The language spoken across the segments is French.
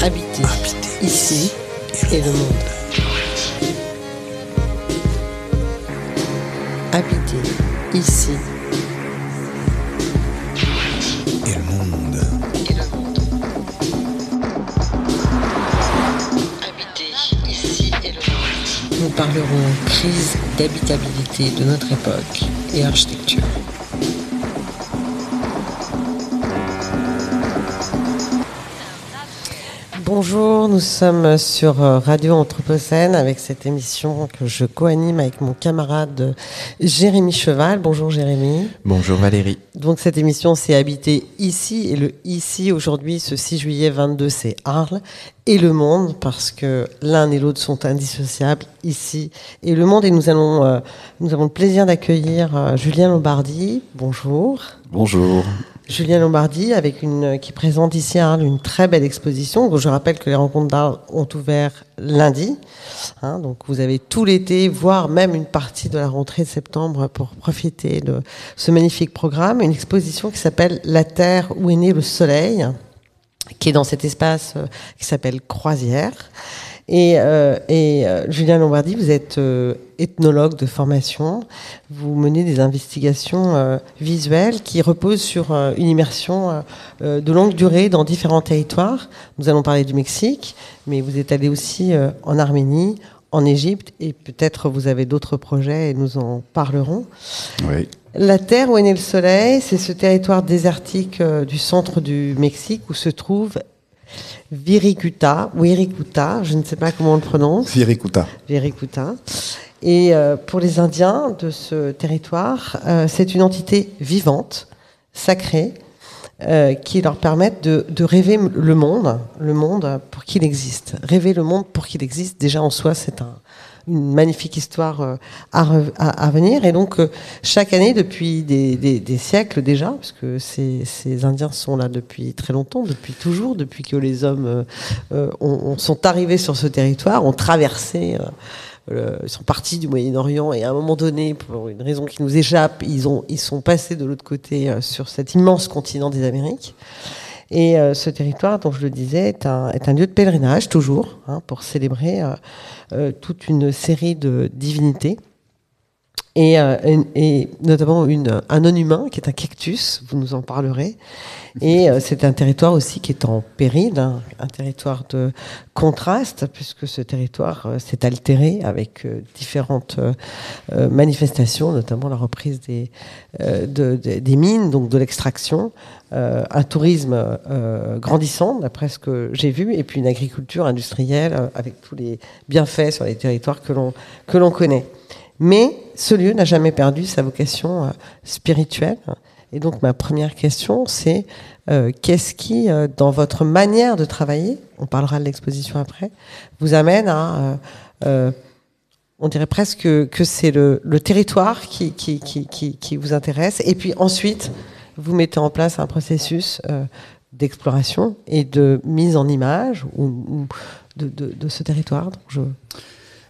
Habiter, ici et le monde. Habiter ici et le monde. et le monde. Habiter ici et le monde. Nous parlerons crise d'habitabilité de notre époque et architecture. Bonjour, nous sommes sur euh, Radio Anthropocène avec cette émission que je co-anime avec mon camarade Jérémy Cheval. Bonjour Jérémy. Bonjour Valérie. Donc cette émission c'est habité ici et le ici aujourd'hui ce 6 juillet 22 c'est Arles et le monde parce que l'un et l'autre sont indissociables ici et le monde et nous allons euh, nous avons le plaisir d'accueillir euh, Julien Lombardi. Bonjour. Bonjour. Julien Lombardi avec une qui présente ici à Arles une très belle exposition. Je rappelle que les rencontres d'Arles ont ouvert lundi. Hein, donc vous avez tout l'été, voire même une partie de la rentrée de septembre pour profiter de ce magnifique programme. Une exposition qui s'appelle La Terre où est né le Soleil, qui est dans cet espace euh, qui s'appelle Croisière. Et, euh, et euh, Julien Lombardi, vous êtes euh, ethnologue de formation. Vous menez des investigations euh, visuelles qui reposent sur une immersion de longue durée dans différents territoires. Nous allons parler du Mexique, mais vous êtes allé aussi en Arménie, en Égypte, et peut-être vous avez d'autres projets et nous en parlerons. Oui. La terre où est né le soleil, c'est ce territoire désertique du centre du Mexique où se trouve Viricuta, ou Iricuta, je ne sais pas comment on le prononce. Virikuta. Viricuta. Et euh, pour les Indiens de ce territoire, euh, c'est une entité vivante, sacrée, euh, qui leur permettent de, de rêver le monde, le monde pour qu'il existe. Rêver le monde pour qu'il existe, déjà en soi, c'est un, une magnifique histoire euh, à, venir. Et donc, euh, chaque année, depuis des, siècles déjà, parce que ces, Indiens sont là depuis très longtemps, depuis toujours, depuis que les hommes euh, euh, ont- ont- sont arrivés sur ce territoire, ont traversé. euh, ils sont partis du Moyen-Orient et à un moment donné, pour une raison qui nous échappe, ils, ont, ils sont passés de l'autre côté sur cet immense continent des Amériques. Et euh, ce territoire, dont je le disais, est un, lieu de pèlerinage, toujours, hein, pour célébrer euh, euh, toute une série de divinités. Et, euh, et- notamment un non-humain qui est un cactus, vous nous en parlerez. Et euh, c'est un territoire aussi qui est en péril, hein, un territoire de contraste, puisque ce territoire euh, s'est altéré avec différentes manifestations, notamment la reprise des, de- de- des mines, donc de l'extraction, un tourisme grandissant, d'après ce que j'ai vu, et puis une agriculture industrielle avec tous les bienfaits sur les territoires que l'on connaît. Mais ce lieu n'a jamais perdu sa vocation euh, spirituelle. Et donc ma première question, c'est euh, qu'est-ce qui, euh, dans votre manière de travailler, on parlera de l'exposition après, vous amène à, on dirait presque que, c'est le, territoire qui, qui, qui, qui, vous intéresse, et puis ensuite, vous mettez en place un processus d'exploration et de mise en image ou, de, de ce territoire. Donc je...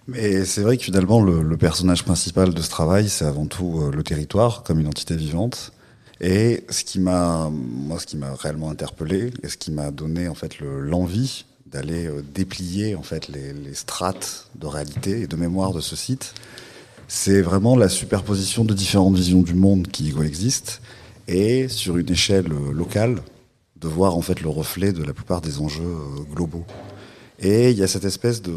Mais c'est vrai que finalement, le, le personnage principal de ce travail, c'est avant tout euh, le territoire comme une entité vivante. Et ce qui m'a, moi, ce qui m'a réellement interpellé et ce qui m'a donné en fait le- l'envie d'aller euh, déplier en fait les, les strates de réalité et de mémoire de ce site, c'est vraiment la superposition de différentes visions du monde qui coexistent et sur une échelle euh, locale de voir en fait le reflet de la plupart des enjeux globaux. Et il y a cette espèce de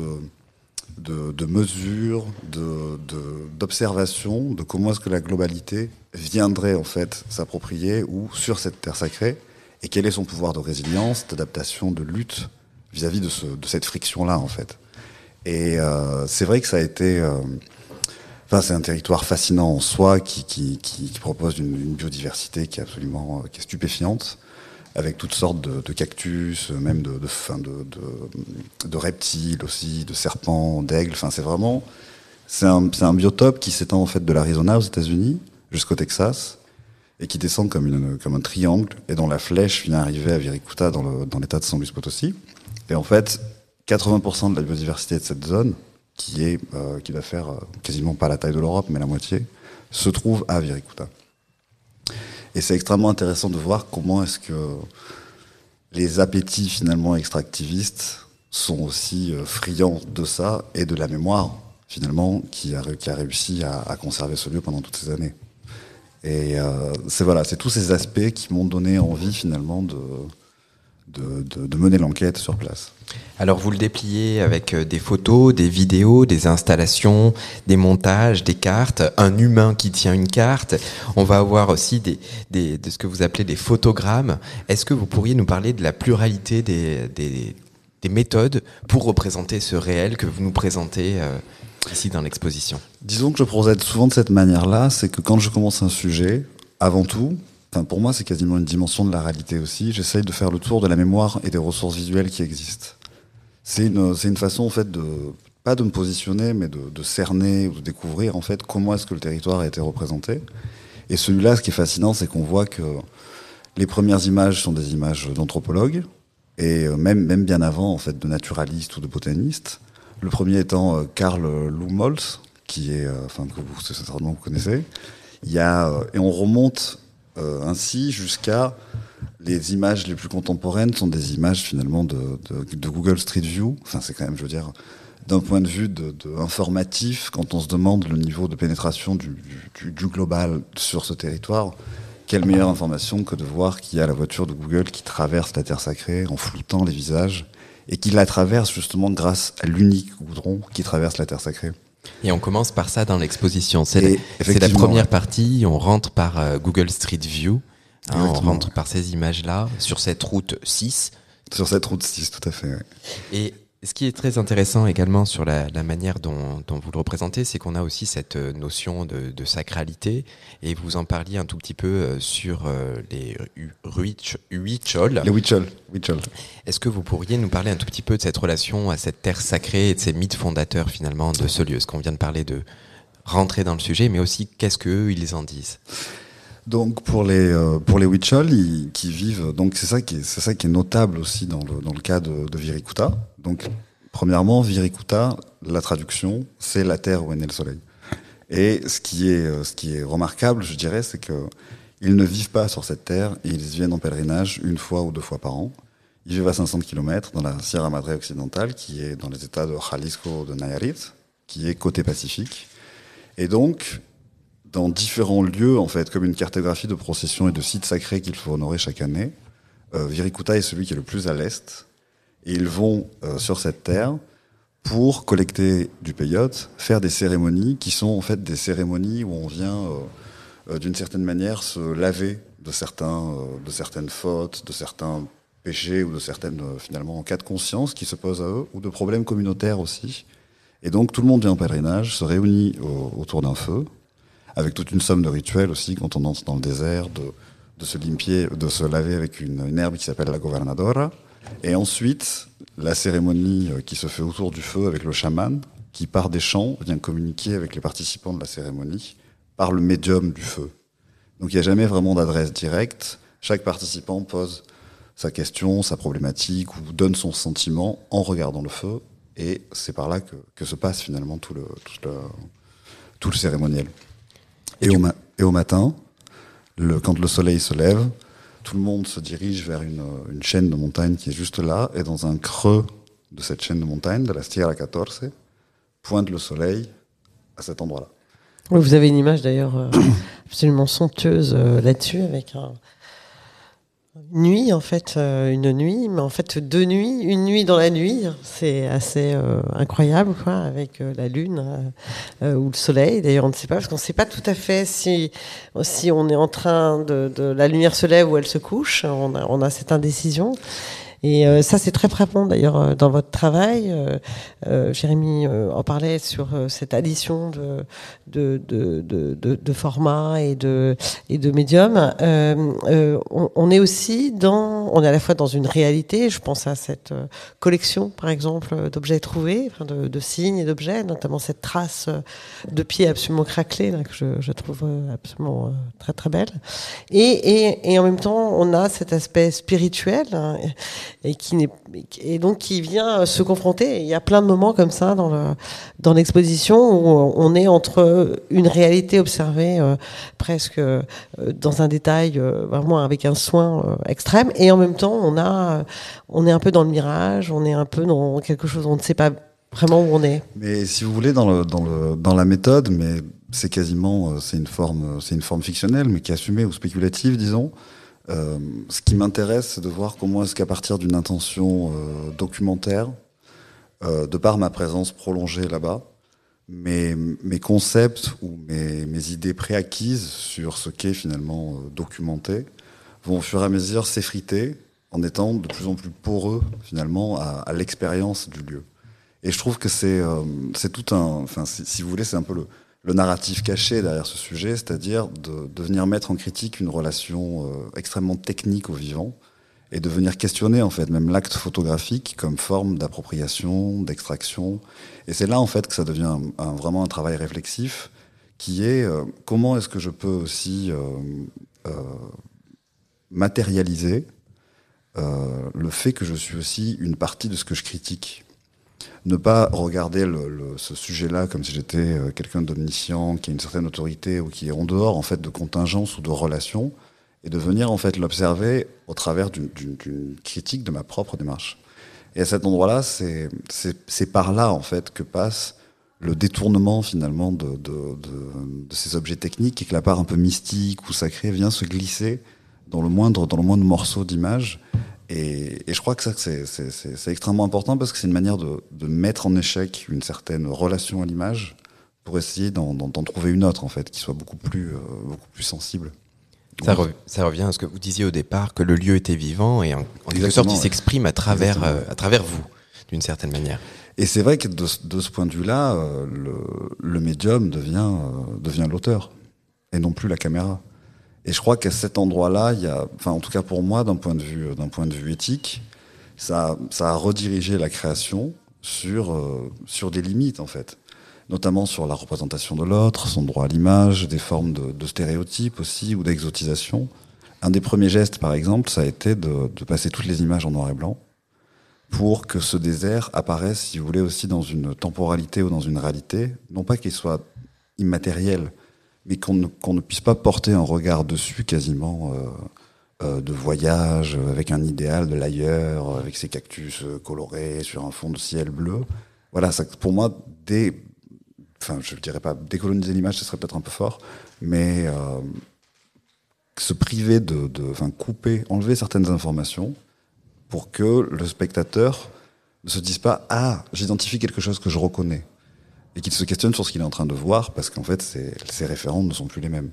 de, de mesure, de, de- de, comment est-ce que la globalité viendrait en fait s'approprier ou sur cette terre sacrée et quel est son pouvoir de résilience, d'adaptation, de lutte vis-à-vis de, ce, de cette friction-là en fait. Et euh, c'est vrai que ça a été, euh, c'est un territoire fascinant en soi qui, qui, propose une, une biodiversité qui est absolument, euh, qui est stupéfiante avec toutes sortes de, cactus, euh, même de, de, reptiles aussi, de serpents, d'aigles. Enfin, c'est vraiment, c'est un, un biotope qui s'étend en fait de l'Arizona aux États-Unis jusqu'au Texas et qui descend comme, une, comme un triangle et dont la flèche vient arriver à Virikuta dans, l'état de San Luis Potosí. Et en fait, 80% de la biodiversité de cette zone, qui est, euh, qui va faire euh, quasiment pas la taille de l'Europe, mais la moitié, se trouve à Virikuta. Et c'est extrêmement intéressant de voir comment est-ce que les appétits finalement extractivistes sont aussi friands de ça et de la mémoire finalement qui a, qui a réussi à, à, conserver ce lieu pendant toutes ces années. Et c'est voilà, c'est tous ces aspects qui m'ont donné envie finalement de, de, de, de mener l'enquête sur place. Alors vous le dépliez avec euh, des photos, des vidéos, des installations, des montages, des cartes, un humain qui tient une carte. On va avoir aussi des, des de ce que vous appelez des photogrammes. Est-ce que vous pourriez nous parler de la pluralité des, des, des, méthodes pour représenter ce réel que vous nous présentez euh, ici dans l'exposition? Disons que je procède souvent de cette manière-là, c'est que quand je commence un sujet, avant tout, Enfin, pour moi, c'est quasiment une dimension de la réalité aussi. J'essaye de faire le tour de la mémoire et des ressources visuelles qui existent. C'est une, c'est une façon, en fait, de, pas de me positionner, mais de, de cerner ou de découvrir, en fait, comment est-ce que le territoire a été représenté. Et celui-là, ce qui est fascinant, c'est qu'on voit que les premières images sont des images d'anthropologues, et même, même bien avant, en fait, de naturalistes ou de botanistes. Le premier étant euh, Karl Lumholtz, qui est, euh, enfin, que vous, certainement vous connaissez. Il y a, euh, et on remonte euh, ainsi jusqu'à les images les plus contemporaines sont des images finalement de, de, de Google Street View. Enfin, c'est quand même, je veux dire, d'un point de vue de, de, informatif, quand on se demande le niveau de pénétration du, du, du, global sur ce territoire, quelle meilleure information que de voir qu'il y a la voiture de Google qui traverse la terre sacrée en floutant les visages et qui la traverse justement grâce à l'unique goudron qui traverse la terre sacrée. Et on commence par ça dans l'exposition. C'est la, la, première partie. On rentre par euh, Google Street View. Hein, on rentre par ces images-là sur cette route 6. Sur cette route 6, tout à fait. Ouais. Et ce qui est très intéressant également sur la, la manière dont, dont, vous le représentez, c'est qu'on a aussi cette notion de, de, sacralité. Et vous en parliez un tout petit peu euh, sur euh, les huichols. Les huichols. Est-ce que vous pourriez nous parler un tout petit peu de cette relation à cette terre sacrée et de ces mythes fondateurs finalement de ce lieu? Ce qu'on vient de parler de rentrer dans le sujet, mais aussi qu'est-ce qu'eux, ils en disent? Donc pour les euh, pour les Huichol qui vivent donc c'est ça qui est c'est ça qui est notable aussi dans le dans le cas de, de Virikuta. Donc premièrement Virikuta la traduction c'est la terre où est né le soleil. Et ce qui est ce qui est remarquable je dirais c'est que ils ne vivent pas sur cette terre ils viennent en pèlerinage une fois ou deux fois par an. Ils vivent à 500 km dans la Sierra Madre occidentale qui est dans les états de Jalisco de Nayarit qui est côté Pacifique. Et donc dans différents lieux, en fait, comme une cartographie de processions et de sites sacrés qu'il faut honorer chaque année. Euh, est celui qui est le plus à l'est. Et ils vont euh, sur cette terre pour collecter du peyote, faire des cérémonies qui sont en fait des cérémonies où on vient euh, d'une certaine manière se laver de certains, de certaines fautes, de certains péchés ou de certaines finalement cas de conscience qui se posent à eux ou de problèmes communautaires aussi. Et donc tout le monde vient en pèlerinage, se réunit au, autour d'un feu, avec toute une somme de rituels aussi quand on entre dans le désert, de, de se limpier, de se laver avec une, une herbe qui s'appelle la gobernadora. Et ensuite, la cérémonie qui se fait autour du feu avec le chaman, qui par des chants vient communiquer avec les participants de la cérémonie par le médium du feu. Donc il n'y a jamais vraiment d'adresse directe. Chaque participant pose sa question, sa problématique ou donne son sentiment en regardant le feu. Et c'est par là que, que, se passe finalement tout le, tout le, tout le cérémoniel. Et au, ma et au matin, le, quand le soleil se lève, tout le monde se dirige vers une, une, chaîne de montagnes qui est juste là, et dans un creux de cette chaîne de montagnes, de la Sierra 14, pointe le soleil à cet endroit-là. Vous avez une image d'ailleurs euh, absolument somptueuse euh, là-dessus, avec un, nuit en fait euh, une nuit mais en fait deux nuits une nuit dans la nuit c'est assez euh, incroyable quoi avec euh, la lune ou le soleil d'ailleurs on ne sait pas parce qu'on ne sait pas tout à fait si si on est en train de, de la lumière se lève ou elle se couche on a, on a cette indécision et euh, ça, c'est très frappant d'ailleurs euh, dans votre travail. Euh, euh Jérémy en parlait sur cette addition de, de, de, de, de formats et de, et de médiums. On, on, est aussi dans, on est à la fois dans une réalité. Je pense à cette collection, par exemple, d'objets trouvés, de, de signes et d'objets, notamment cette trace de pied absolument craquelée que je, je trouve absolument très très belle. Et, et, et en même temps, on a cet aspect spirituel. Hein, et qui n'est donc qui vient se confronter. il y a plein de moments comme ça dans le dans l'exposition où on est entre une réalité observée euh, presque euh, dans un détail euh, vraiment avec un soin extrême et en même temps on a on est un peu dans le mirage, on est un peu dans quelque chose on ne sait pas vraiment où on est. Mais si vous voulez dans dans la méthode, mais c'est quasiment c'est une forme c'est une forme fictionnelle mais qui est assumée ou spéculative disons. Euh, ce qui m'intéresse, c'est de voir comment est-ce qu'à partir d'une intention euh, documentaire, euh, de par ma présence prolongée là-bas, mes, concepts ou mes, mes idées préacquises sur ce qu'est finalement documenté vont au fur et à mesure s'effriter en étant de plus en plus poreux finalement à, l'expérience du lieu. Et je trouve que c'est tout un, enfin si vous voulez, c'est un peu le, le narratif caché derrière ce sujet, c'est-à-dire de, de, venir mettre en critique une relation euh, extrêmement technique au vivant et de venir questionner en fait même l'acte photographique comme forme d'appropriation, d'extraction. Et c'est là en fait que ça devient un, vraiment un travail réflexif qui est euh, comment est-ce que je peux aussi euh, matérialiser le fait que je suis aussi une partie de ce que je critique ne pas regarder le, ce sujet-là comme si j'étais euh, quelqu'un d'omniscient, qui a une certaine autorité ou qui est en dehors en fait de contingences ou de relations, et de venir en fait l'observer au travers d'une critique de ma propre démarche. Et à cet endroit-là, c'est par là en fait que passe le détournement finalement de, de, de, de, ces objets techniques et que la part un peu mystique ou sacrée vient se glisser dans le moindre, dans le moindre morceau d'image et, et, je crois que ça, c'est extrêmement important parce que c'est une manière de, de, mettre en échec une certaine relation à l'image pour essayer d'en trouver une autre, en fait, qui soit beaucoup plus, euh, beaucoup plus sensible. Ça, ça, revient à ce que vous disiez au départ, que le lieu était vivant et en, quelque sorte, il s'exprime à travers, euh, à travers vous, d'une certaine manière. Et c'est vrai que de, de, ce point de vue-là, euh, le, le, médium devient, devient l'auteur et non plus la caméra. Et je crois qu'à cet endroit-là, il y a, enfin en tout cas pour moi, d'un point de vue, d'un point de vue éthique, ça, ça a redirigé la création sur euh, sur des limites en fait, notamment sur la représentation de l'autre, son droit à l'image, des formes de, de stéréotypes aussi ou d'exotisation. Un des premiers gestes, par exemple, ça a été de, de passer toutes les images en noir et blanc pour que ce désert apparaisse, si vous voulez, aussi dans une temporalité ou dans une réalité, non pas qu'il soit immatériel, mais qu'on ne, ne, puisse pas porter un regard dessus quasiment euh, euh, de voyage, avec un idéal de l'ailleurs, avec ses cactus euh, colorés sur un fond de ciel bleu. Voilà, pour moi, dès, enfin, je dirais pas décoloniser l'image, ce serait peut-être un peu fort, mais euh, se priver de, de, enfin, couper, enlever certaines informations pour que le spectateur ne se dise pas ah j'identifie quelque chose que je reconnais et qu'il se questionne sur ce qu'il est en train de voir, parce qu'en fait, ses référents ne sont plus les mêmes.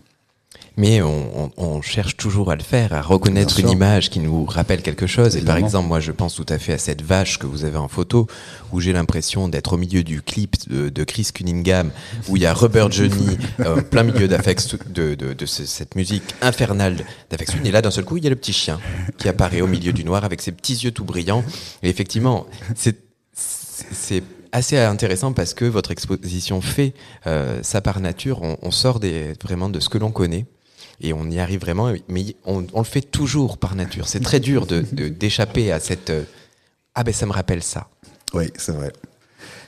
Mais on, on, on, cherche toujours à le faire, à reconnaître une image qui nous rappelle quelque chose. Évidemment. Et par exemple, moi, je pense tout à fait à cette vache que vous avez en photo, où j'ai l'impression d'être au milieu du clip de, de, Chris Cunningham, où il y a Robert Johnny, euh, plein milieu de, de, de, cette musique infernale d'Afex Et là, d'un seul coup, il y a le petit chien qui apparaît au milieu du noir avec ses petits yeux tout brillants. Et effectivement, c'est assez intéressant parce que votre exposition fait euh, ça par nature. On, sort des, vraiment de ce que l'on connaît et on y arrive vraiment. Mais on, le fait toujours par nature. C'est très dur de d'échapper à cette euh, ah ben ça me rappelle ça. Oui, c'est vrai.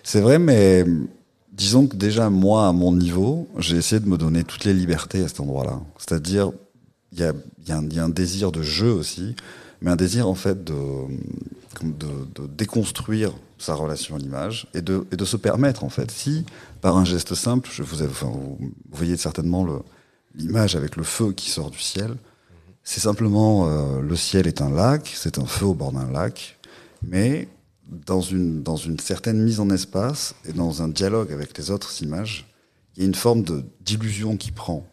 C'est vrai, mais disons que déjà moi à mon niveau, j'ai essayé de me donner toutes les libertés à cet endroit-là. C'est-à-dire il y a, y, y a un désir de jeu aussi, mais un désir en fait de, de, déconstruire sa relation à l'image et de, et de se permettre en fait, si par un geste simple, je vous, voyez certainement l'image avec le feu qui sort du ciel, c'est simplement euh, le ciel est un lac, c'est un feu au bord d'un lac, mais dans une, dans une certaine mise en espace et dans un dialogue avec les autres images, il y a une forme d'illusion qui prend.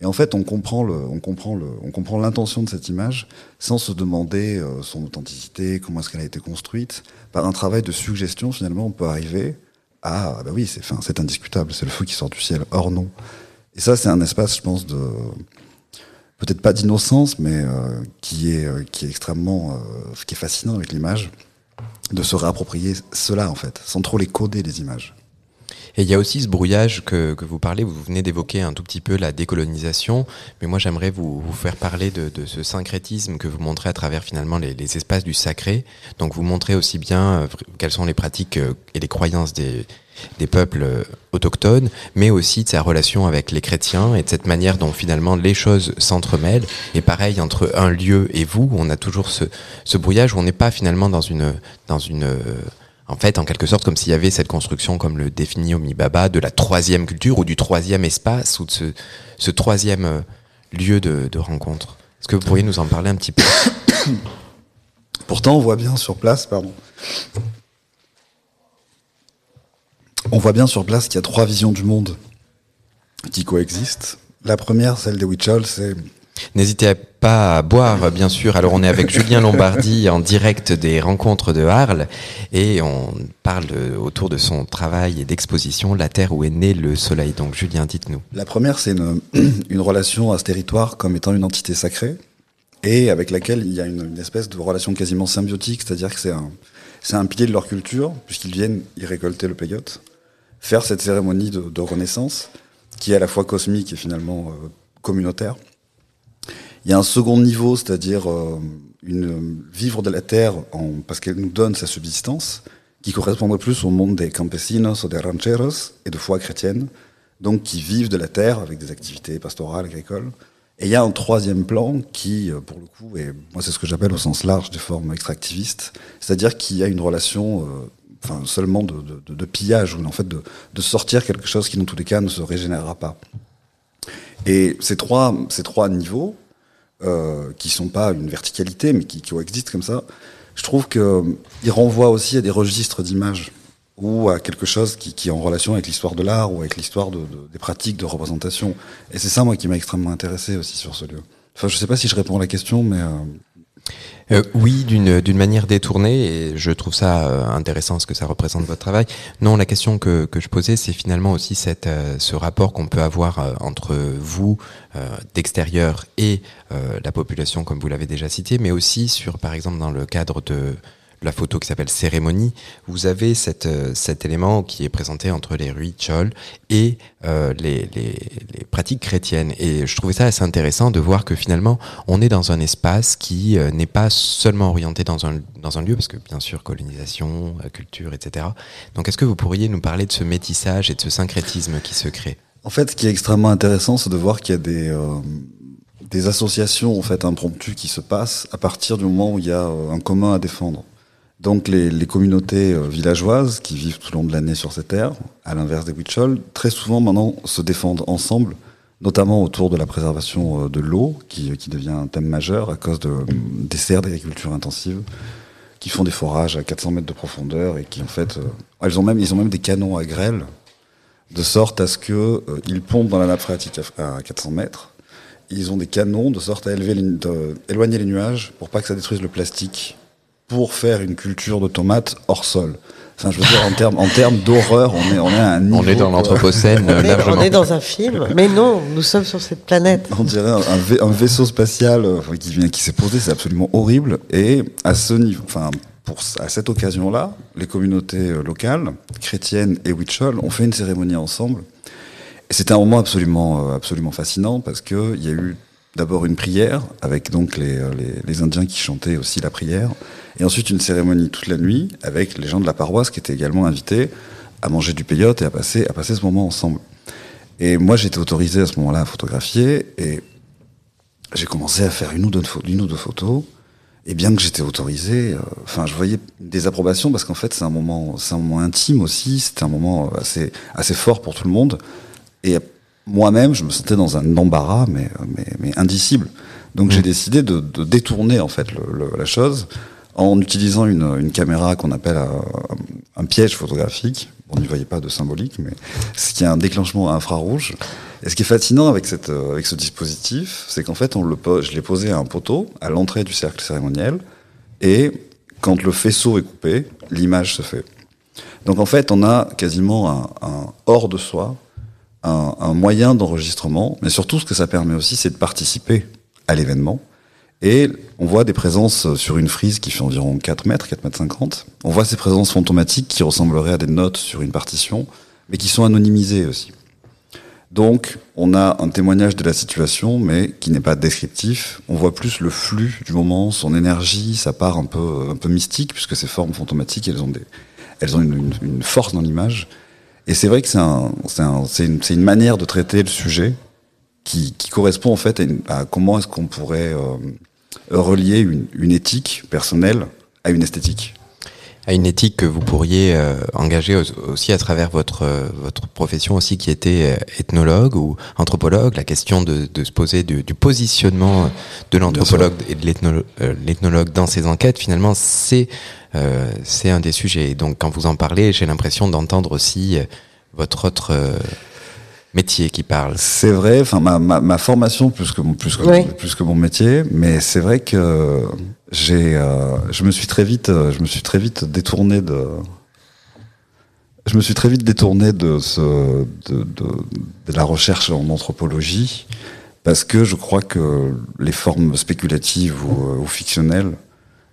Et en fait, on comprend le, on comprend le, on comprend l'intention de cette image sans se demander euh, son authenticité, comment est-ce qu'elle a été construite. Par un travail de suggestion, finalement, on peut arriver à, ah bah oui, c'est, enfin, c'est indiscutable, c'est le feu qui sort du ciel. Or non. Et ça, c'est un espace, je pense, de peut-être pas d'innocence, mais euh, qui est, euh, qui est extrêmement, euh, qui est fascinant avec l'image, de se réapproprier cela en fait, sans trop les coder les images. Et il y a aussi ce brouillage que, que vous parlez, vous venez d'évoquer un tout petit peu la décolonisation, mais moi j'aimerais vous, vous faire parler de, de, ce syncrétisme que vous montrez à travers finalement les, les espaces du sacré. Donc vous montrez aussi bien euh, quelles sont les pratiques euh, et les croyances des, des peuples euh, autochtones, mais aussi de sa relation avec les chrétiens et de cette manière dont finalement les choses s'entremêlent. Et pareil, entre un lieu et vous, on a toujours ce, ce brouillage où on n'est pas finalement dans une... Dans une en fait, en quelque sorte, comme s'il y avait cette construction, comme le définit Omi Baba, de la troisième culture ou du troisième espace ou de ce, troisième euh, lieu de, rencontre. Est-ce que vous pourriez nous en parler un petit peu? Pourtant, on voit bien sur place, pardon. On voit bien sur place qu'il y a trois visions du monde qui coexistent. La première, celle des Huichol, c'est N'hésitez pas à boire, bien sûr. Alors, on est avec Julien Lombardi en direct des rencontres de Arles et on parle autour de son travail et d'exposition La Terre où est né le Soleil. Donc, Julien, dites-nous. La première, c'est une, une, relation à ce territoire comme étant une entité sacrée et avec laquelle il y a une, une espèce de relation quasiment symbiotique, c'est-à-dire que c'est un, c'est un pilier de leur culture puisqu'ils viennent y récolter le peyote, faire cette cérémonie de, de renaissance qui est à la fois cosmique et finalement euh, communautaire. Il y a un second niveau, c'est-à-dire euh, une vivre de la terre en, parce qu'elle nous donne sa subsistance, qui correspondrait plus au monde des campesinos ou des rancheros et de foi chrétienne, donc qui vivent de la terre avec des activités pastorales, agricoles. Et il y a un troisième plan qui, euh, pour le coup, et moi c'est ce que j'appelle au sens large des formes extractivistes, c'est-à-dire qu'il y a une relation, euh, enfin seulement de, de, de, pillage ou en fait de, de sortir quelque chose qui dans tous les cas ne se régénérera pas. Et ces trois, ces trois niveaux, euh, qui sont pas une verticalité, mais qui, qui coexistent comme ça, je trouve qu'ils euh, renvoient aussi à des registres d'images ou à quelque chose qui, qui est en relation avec l'histoire de l'art ou avec l'histoire de, de, des pratiques de représentation. Et c'est ça, moi, qui m'a extrêmement intéressé aussi sur ce lieu. Enfin, je sais pas si je réponds à la question, mais... Euh... Euh, oui, d'une manière détournée, et je trouve ça euh, intéressant ce que ça représente votre travail. Non, la question que, que je posais, c'est finalement aussi cette, euh, ce rapport qu'on peut avoir entre vous d'extérieur et la population, comme vous l'avez déjà cité, mais aussi sur, par exemple, dans le cadre de la photo qui s'appelle Cérémonie, vous avez cette, cet élément qui est présenté entre les rituals et euh, les, pratiques chrétiennes. Et je trouvais ça assez intéressant de voir que finalement, on est dans un espace qui euh, n'est pas seulement orienté dans un, lieu, parce que bien sûr, colonisation, culture, etc. Donc est-ce que vous pourriez nous parler de ce métissage et de ce syncrétisme qui se crée? En fait, ce qui est extrêmement intéressant, c'est de voir qu'il y a des... Euh des associations en fait impromptues qui se passent à partir du moment où il y a un commun à défendre. Donc les, communautés euh, villageoises qui vivent tout le long de l'année sur ces terres, à l'inverse des Huichol, très souvent maintenant se défendent ensemble, notamment autour de la préservation euh, de l'eau, qui, qui, devient un thème majeur à cause de, des serres d'agriculture intensive, qui font des forages à 400 mètres de profondeur et qui en fait, euh, ont même, ils ont même des canons à grêle, de sorte à ce euh, ils pompent dans la nappe phréatique à, à 400 mètres. Ils ont des canons de sorte à élever les, éloigner les nuages pour pas que ça détruise le plastique pour faire une culture de tomates hors sol. Enfin, je veux dire, en termes, en termes d'horreur, on est, on est à un niveau. On est dans l'anthropocène, On est dans un film, mais non, nous sommes sur cette planète. On dirait un, un vaisseau spatial euh, qui vient, qui s'est posé, c'est absolument horrible. Et à ce niveau, enfin, pour, à cette occasion-là, les communautés locales, chrétiennes et Huichol, ont fait une cérémonie ensemble. Et c'était un moment absolument, euh, absolument fascinant parce que il y a eu d'abord une prière avec donc les, les, les Indiens qui chantaient aussi la prière. Et ensuite une cérémonie toute la nuit avec les gens de la paroisse qui étaient également invités à manger du peyote et à passer, à passer ce moment ensemble. Et moi, j'étais autorisé à ce moment-là à photographier et j'ai commencé à faire une ou deux, une ou deux photos. Et bien que j'étais autorisé, euh, enfin, je voyais des approbations parce qu'en fait, c'est un moment, c'est un moment intime aussi. C'était un moment assez, assez fort pour tout le monde. Et moi-même, je me sentais dans un embarras, mais, mais, mais indicible. Donc, mmh. j'ai décidé de, de, détourner en fait le, le, la chose en utilisant une, caméra qu'on appelle un, piège photographique. On n'y voyait pas de symbolique, mais ce qui est un déclenchement infrarouge. Et ce qui est fascinant avec, avec ce dispositif, c'est qu'en fait, je l'ai posé à un poteau à l'entrée du cercle cérémoniel, et quand le faisceau est coupé, l'image se fait. Donc en fait, on a quasiment un, un hors de soi, un, un moyen d'enregistrement, mais surtout ce que ça permet aussi, c'est de participer à l'événement. Et on voit des présences sur une frise qui fait environ 4 mètres, 4 mètres 50. On voit ces présences fantomatiques qui ressembleraient à des notes sur une partition, mais qui sont anonymisées aussi. Donc, on a un témoignage de la situation, mais qui n'est pas descriptif. On voit plus le flux du moment, son énergie, ça part un peu, un peu mystique, puisque ces formes fantomatiques, elles ont, des, elles ont une, une, force dans l'image. Et c'est vrai que c'est un, un, une, une, manière de traiter le sujet qui, qui correspond en fait à, à comment est-ce qu'on pourrait euh, relier une, une éthique personnelle à une esthétique. À une éthique que vous pourriez euh, engager aussi à travers votre euh, votre profession aussi qui était euh, ethnologue ou anthropologue, la question de, de se poser du, du positionnement de l'anthropologue et de l'ethnologue dans ces enquêtes, finalement, c'est c'est un des sujets. Donc, quand vous en parlez, j'ai l'impression d'entendre aussi votre autre métier qui parle. C'est vrai, enfin ma, ma, ma, formation plus que mon plus que, plus que mon métier, mais c'est vrai que j'ai euh, je me suis très vite euh, je me suis très vite détourné de je me suis très vite détourné de ce de, de, de la recherche en anthropologie parce que je crois que les formes spéculatives ou, euh, ou fictionnelles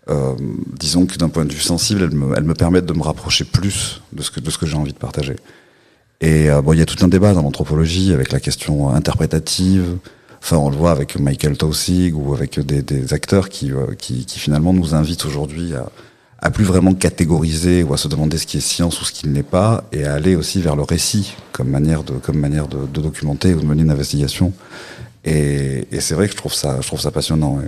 euh, disons que d'un point de vue sensible, elles me, elles me permettent de me rapprocher plus de ce que, de ce que j'ai envie de partager. Et euh, bon, il y a tout un débat dans l'anthropologie avec la question interprétative. Enfin, on le voit avec Michael Taussig ou avec des, acteurs qui, euh, qui, qui, finalement nous invitent aujourd'hui à, à plus vraiment catégoriser ou à se demander ce qui est science ou ce qui ne l'est pas, et à aller aussi vers le récit comme manière de, comme manière de, documenter ou de mener une investigation. Et, c'est vrai que je trouve ça, je trouve ça passionnant.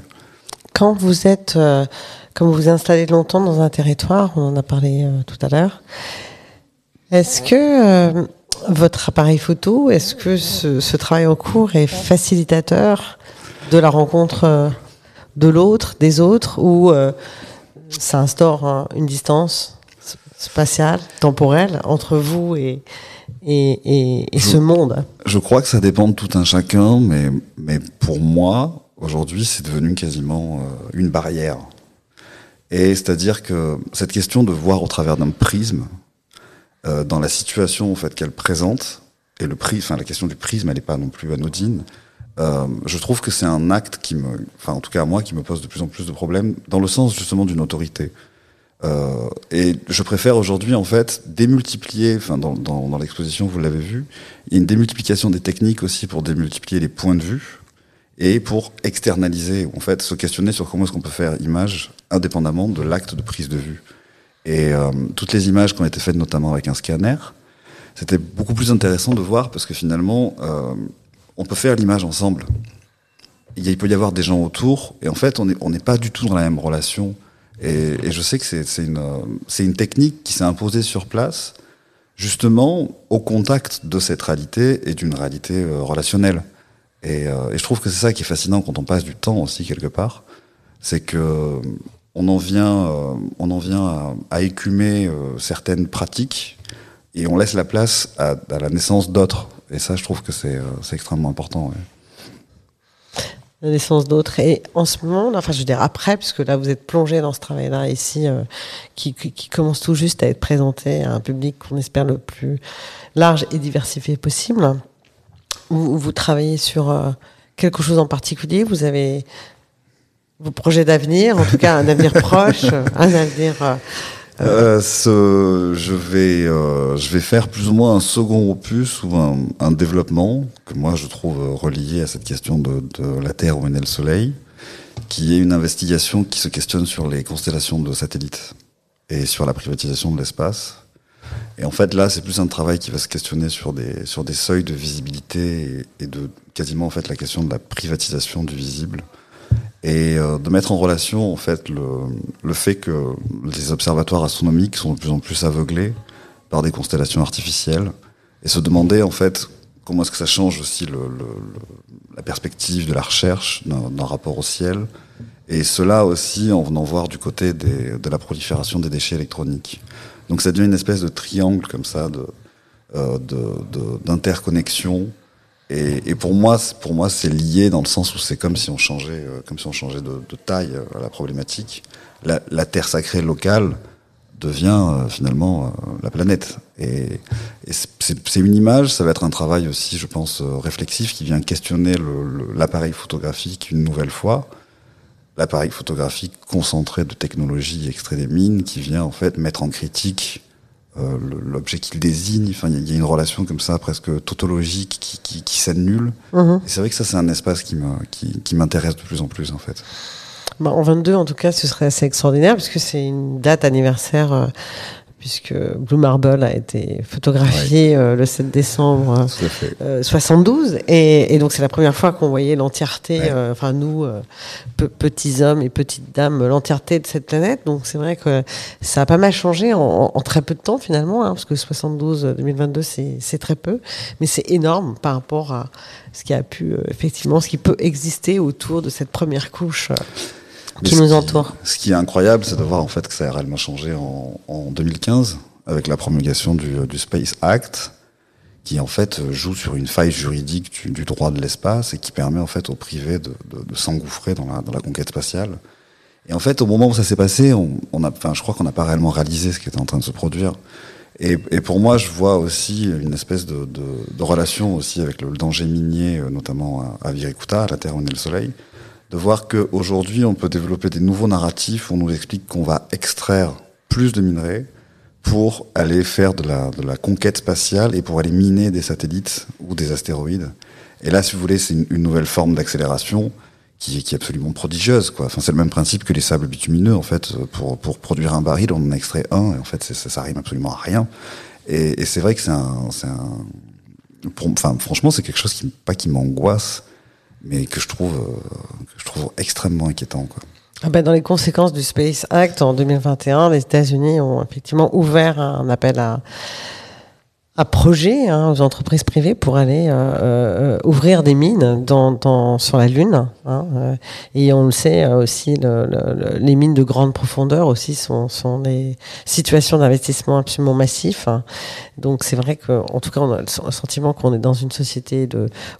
Quand vous êtes, euh, comme vous vous installez longtemps dans un territoire, on en a parlé euh, tout à l'heure, est-ce que votre appareil photo, est-ce que ce, ce, travail en cours est facilitateur de la rencontre euh, de l'autre, des autres, ou euh, ça instaure hein, une distance spatiale, temporelle entre vous et, et, et, et je, ce monde? Je crois que ça dépend de tout un chacun, mais, mais pour moi, aujourd'hui, c'est devenu quasiment euh, une barrière. Et c'est-à-dire que cette question de voir au travers d'un prisme, euh, dans la situation en fait qu'elle présente et le prix, enfin la question du prisme, n'est pas non plus anodine. Euh, je trouve que c'est un acte qui me, enfin en tout cas à moi, qui me pose de plus en plus de problèmes dans le sens justement d'une autorité. Euh, et je préfère aujourd'hui en fait démultiplier, enfin dans, dans, dans l'exposition vous l'avez vu, il y a une démultiplication des techniques aussi pour démultiplier les points de vue et pour externaliser, en fait se questionner sur comment est-ce qu'on peut faire image indépendamment de l'acte de prise de vue. Et euh, toutes les images qui ont été faites, notamment avec un scanner, c'était beaucoup plus intéressant de voir parce que finalement, euh, on peut faire l'image ensemble. Il, peut y avoir des gens autour, et en fait, on n'est pas du tout dans la même relation. Et, je sais que c'est une, technique qui s'est imposée sur place, justement au contact de cette réalité et d'une réalité euh, relationnelle. Et, euh, et, je trouve que c'est ça qui est fascinant quand on passe du temps aussi quelque part, c'est que on en vient, euh, on en vient à, écumer euh, certaines pratiques et on laisse la place à, la naissance d'autres. Et ça, je trouve que c'est euh, extrêmement important. La naissance d'autres. Et en ce moment, enfin, je veux dire après, puisque là, vous êtes plongé dans ce travail-là ici, qui, commence tout juste à être présenté à un public qu'on espère le plus large et diversifié possible. Vous, travaillez sur quelque chose en particulier? Vous avez vos projets d'avenir, en tout cas un avenir proche, un avenir. Euh, euh, ce, je vais, euh, je vais faire plus ou moins un second opus ou un, un, développement que moi je trouve relié à cette question de, de la Terre où est né le Soleil, qui est une investigation qui se questionne sur les constellations de satellites et sur la privatisation de l'espace. Et en fait, là, c'est plus un travail qui va se questionner sur des, sur des seuils de visibilité et, et de quasiment en fait la question de la privatisation du visible et euh, de mettre en relation en fait le, fait que les observatoires astronomiques sont de plus en plus aveuglés par des constellations artificielles et se demander en fait comment est-ce que ça change aussi la perspective de la recherche d'un rapport au ciel et cela aussi en venant voir du côté de la prolifération des déchets électroniques. Donc ça devient une espèce de triangle comme ça de euh, d'interconnexion et, et, pour moi, pour moi, c'est lié dans le sens où c'est comme si on changeait, euh, comme si on changeait de, taille à la problématique. La, la, terre sacrée locale devient euh, finalement euh, la planète. Et, et c'est une image, ça va être un travail aussi, je pense, réflexif qui vient questionner l'appareil photographique une nouvelle fois. L'appareil photographique concentré de technologies extrait des mines qui vient en fait mettre en critique euh, l'objet qu'il désigne. Enfin, il y, a une relation comme ça, presque tautologique, qui, qui, qui s'annule. Mhm. Et c'est vrai que ça, c'est un espace qui me- qui, qui m'intéresse de plus en plus, en fait. Bah, en 22, en tout cas, ce serait assez extraordinaire puisque c'est une date anniversaire, euh, puisque Blue Marble a été photographié euh, le 7 décembre euh, Tout à fait. euh, 72. Et, et donc, c'est la première fois qu'on voyait l'entièreté, Ouais. euh, enfin, nous, euh, pe- petits hommes et petites dames, l'entièreté de cette planète. Donc, c'est vrai que ça a pas mal changé en, en- en très peu de temps, finalement, hein, parce que 72, euh, 2022, c'est très peu. Mais c'est énorme par rapport à ce qui a pu, euh, effectivement, ce qui peut exister autour de cette première couche. Euh, ce nous entoure. Ce qui est incroyable, c'est de voir en fait que ça a réellement changé en, en 2015 avec la promulgation du, du Space Act, qui en fait joue sur une faille juridique du, du droit de l'espace et qui permet en fait au privé de, de, de s'engouffrer dans la, dans la conquête spatiale. Et en fait, au moment où ça s'est passé, on, on a, enfin, je crois qu'on n'a pas réellement réalisé ce qui était en train de se produire. Et, et pour moi, je vois aussi une espèce de, de, de relation aussi avec le danger minier, euh, notamment à, à Virikuta, à la Terre où naît le Soleil, de voir qu'aujourd'hui, on peut développer des nouveaux narratifs où on nous explique qu'on va extraire plus de minerais pour aller faire de la, de la conquête spatiale et pour aller miner des satellites ou des astéroïdes. Et là, si vous voulez, c'est une, nouvelle forme d'accélération qui, est- absolument prodigieuse. Enfin, c'est le même principe que les sables bitumineux. En fait, pour, pour produire un baril, on en extrait un, et en fait, ça, ça rime absolument à rien. Et, c'est vrai que c'est un, un, enfin, franchement, c'est quelque chose qui, pas qui m'angoisse, mais que je trouve, euh, que je trouve extrêmement inquiétant. Quoi. Ah ben, dans les conséquences du Space Act en 2021, les États-Unis ont effectivement ouvert un appel à, à projet hein, aux entreprises privées pour aller euh, euh, ouvrir des mines dans, sur la Lune. Hein, euh, et on le sait aussi, le, le, le- les mines de grande profondeur aussi sont, sont des situations d'investissement absolument massifs. hein. Donc c'est vrai qu'en tout cas, on a le sen- le sentiment qu'on est dans une société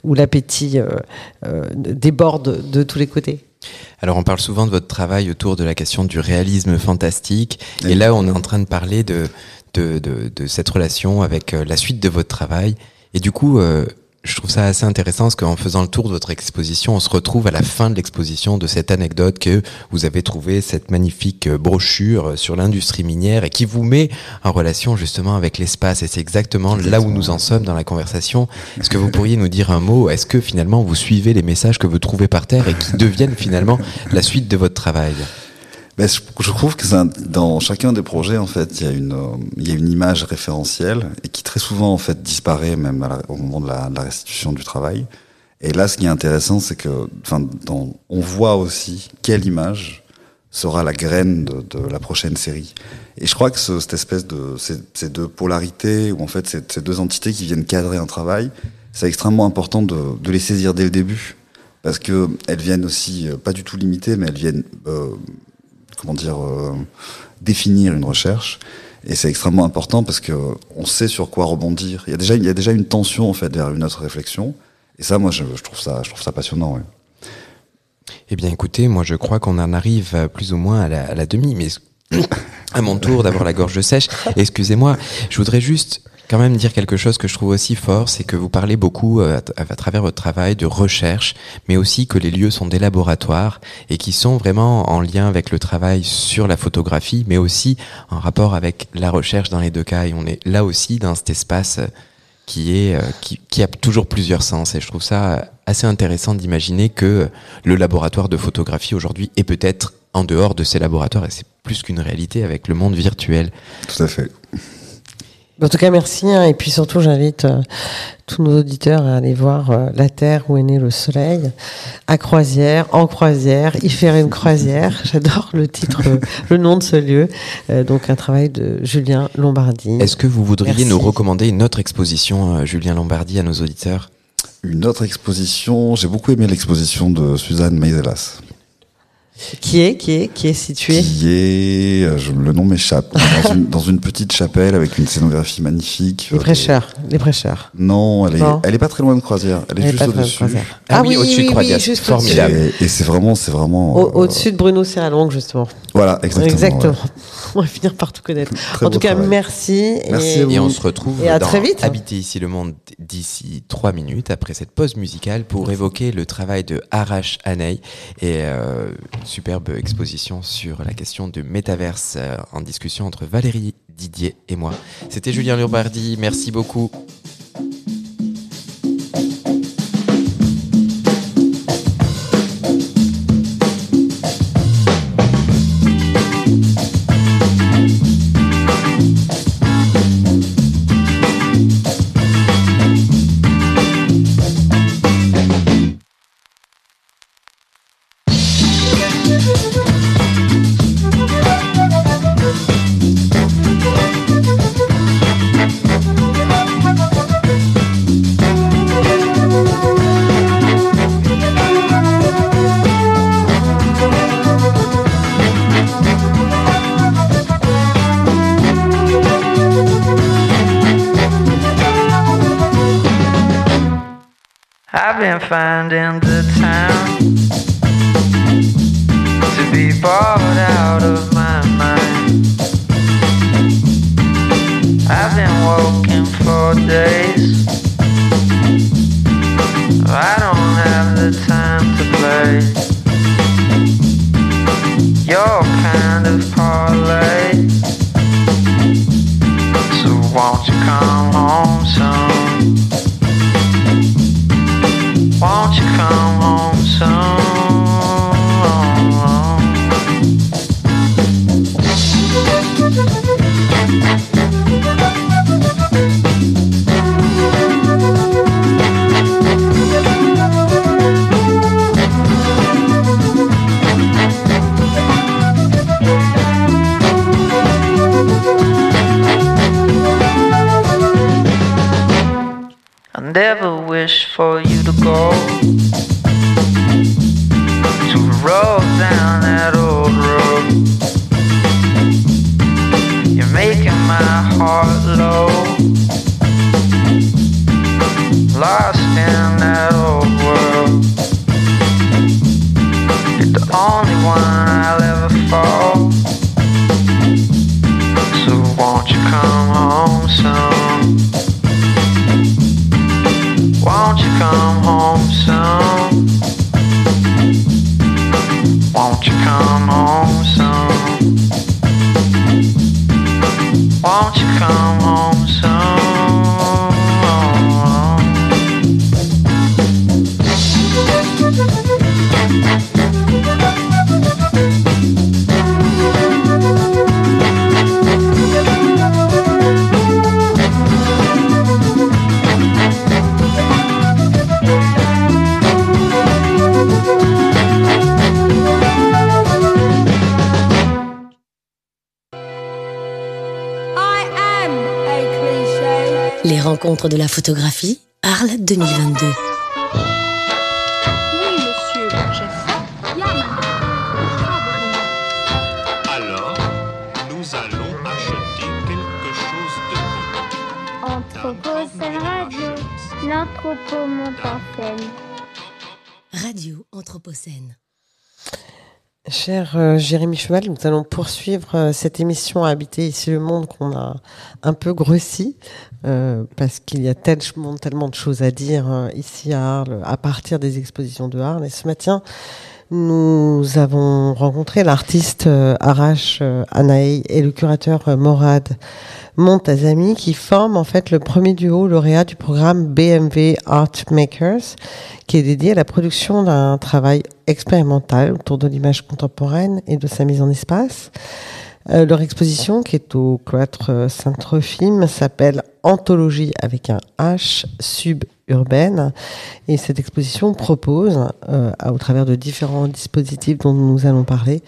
où l'appétit déborde de tous les côtés. Alors on parle souvent de votre travail autour de la question du réalisme fantastique. Et là, on est en train de parler de, de, de, de cette relation avec euh, la suite de votre travail. Et du coup, euh, je trouve ça assez intéressant parce qu'en faisant le tour de votre exposition, on se retrouve à la fin de l'exposition de cette anecdote que vous avez trouvé cette magnifique euh, brochure sur l'industrie minière et qui vous met en relation justement avec l'espace. Et c'est exactement là où nous en sommes dans la conversation. Est-ce que vous pourriez nous dire un mot? Est-ce que finalement vous suivez les messages que vous trouvez par terre et qui deviennent finalement la suite de votre travail? Ben, je, trouve que un- dans chacun des projets, en fait, il y a une, euh, il y a une image référentielle et qui très souvent, en fait, disparaît même au moment de la, de la restitution du travail. Et là, ce qui est intéressant, c'est que, enfin, on voit aussi quelle image sera la graine de, de la prochaine série. Et je crois que ce- cette espèce de ces, ces deux polarités, ou en fait ces, ces deux entités qui viennent cadrer un travail, c'est extrêmement important de, de les saisir dès le début, parce que elles viennent aussi euh, pas du tout limiter, mais elles viennent euh, comment dire, euh, définir une recherche. Et c'est extrêmement important parce que on sait sur quoi rebondir. Il y a déjà, il y a déjà une tension en fait vers une autre réflexion. Et ça, moi, je, trouve ça, je trouve ça passionnant. Eh bien, écoutez, moi, je crois qu'on en arrive euh, plus ou moins à la, à la demi, mais à mon tour d'avoir la gorge sèche. Excusez-moi, je voudrais juste quand même dire quelque chose que je trouve aussi fort, c'est que vous parlez beaucoup euh, à, travers votre travail de recherche, mais aussi que les lieux sont des laboratoires et qui sont vraiment en lien avec le travail sur la photographie, mais aussi en rapport avec la recherche dans les deux cas. Et on est là aussi dans cet espace euh, qui est euh, qui a toujours plusieurs sens. Et je trouve ça assez intéressant d'imaginer que le laboratoire de photographie aujourd'hui est peut-être en dehors de ces laboratoires et c'est plus qu'une réalité avec le monde virtuel. Tout à fait. En tout cas, merci. hein, et puis surtout, j'invite euh, tous nos auditeurs à aller voir euh, La Terre où est né le Soleil, à Croisière, en Croisière, y faire une croisière. J'adore le titre, euh, le nom de ce lieu. Euh, donc, un travail de Julien Lombardi. Est-ce que vous voudriez Merci. nous recommander une autre exposition, euh, Julien Lombardi, à nos auditeurs? Une autre exposition, j'ai beaucoup aimé l'exposition de Suzanne Meiselas, Qui est, qui est, qui est situé qui est, euh, je- le nom m'échappe, dans une, dans une petite chapelle avec une scénographie magnifique. Les Euh, prêcheurs. Les prêcheurs. Non, elle est, Non. elle est pas très loin de Croisière. Elle est Elle juste au-dessus. croisière. Ah oui, au-dessus de Croisière, juste formidable. au-dessus. Et, et c'est vraiment, c'est vraiment. Au- euh, Au-dessus de Bruno Serralong, justement. Voilà, exactement. Exactement. ouais. on va finir par tout connaître. Très en tout cas, travail. merci. Merci et- on se retrouve Et à dans très vite. Habiter ici le monde d'ici trois minutes après cette pause musicale pour évoquer le travail de Arash Haney et euh, superbe exposition sur la question du métaverse euh, en discussion entre Valérie Didier et moi. C'était Julien Lurbardi, merci beaucoup. Down that old road. You're making my heart low, lost in that old world. You're the only one I'll ever fall. So won't you come home soon? Won't you come Won't you come home rencontres de la photographie, Arles 2022. Oui, monsieur le chef. Yam. Alors, nous allons acheter quelque chose de bon. Anthropocène Radio, l'anthropomont en scène. Radio Anthropocène. Cher euh, Jérémy Cheval, nous allons poursuivre euh, cette émission à habiter ici le monde qu'on a un peu grossi euh, parce qu'il y a tellement, tellement de choses à dire euh, ici à Arles à partir des expositions de Arles. Et ce matin, nous avons rencontré l'artiste euh, Arash euh, Anaï et le curateur Morad Montazami qui forment en fait le premier duo lauréat du programme BMW Art Makers qui est dédié à la production d'un travail expérimental autour de l'image contemporaine et de sa mise en espace. Euh, leur exposition, qui est au cloître Saint-Trophime, s'appelle Anthologie avec un H suburbaine. Et cette exposition propose, euh, au travers de différents dispositifs dont nous allons parler,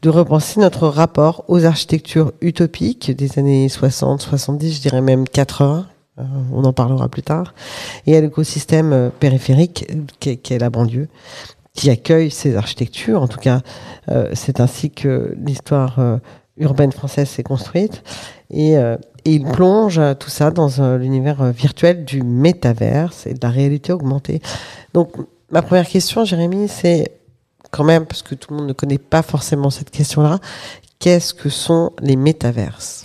de repenser notre rapport aux architectures utopiques des années 60, 70, je dirais même 80. euh, on en parlera plus tard. Et à l'écosystème euh, périphérique qu'est qu'est la banlieue qui accueille ces architectures. En tout cas, euh, c'est ainsi que l'histoire euh, urbaine française s'est construite. Et, euh, et il plonge tout ça dans euh, l'univers euh, virtuel du métaverse et de la réalité augmentée. Donc, ma première question, Jérémy, c'est quand même, parce que tout le monde ne connaît pas forcément cette question-là, qu'est-ce que sont les métaverses?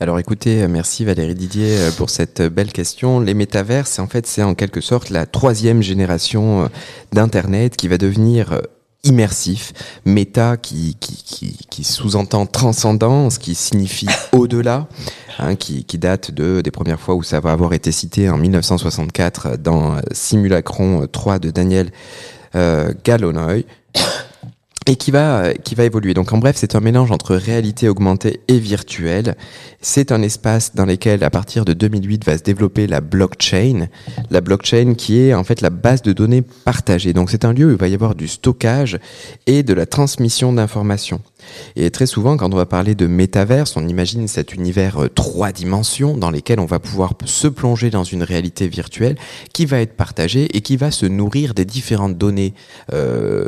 Alors écoutez, merci Valérie Didier pour cette belle question. Les métaverses, en fait, c'est en quelque sorte la troisième génération d'Internet qui va devenir immersif, méta qui, qui, qui, qui sous-entend transcendance, qui signifie au-delà, hein, qui, qui date de, des premières fois où ça va avoir été cité en 1964 dans euh, Simulacron 3 de Daniel euh, Galonoy et qui va euh, qui va évoluer. Donc en bref, c'est un mélange entre réalité augmentée et virtuelle. C'est un espace dans lequel à partir de 2008 va se développer la blockchain, la blockchain qui est en fait la base de données partagée. Donc c'est un lieu où il va y avoir du stockage et de la transmission d'informations. Et très souvent, quand on va parler de métaverse, on imagine cet univers euh, trois dimensions dans lesquels on va pouvoir se plonger dans une réalité virtuelle qui va être partagée et qui va se nourrir des différentes données euh,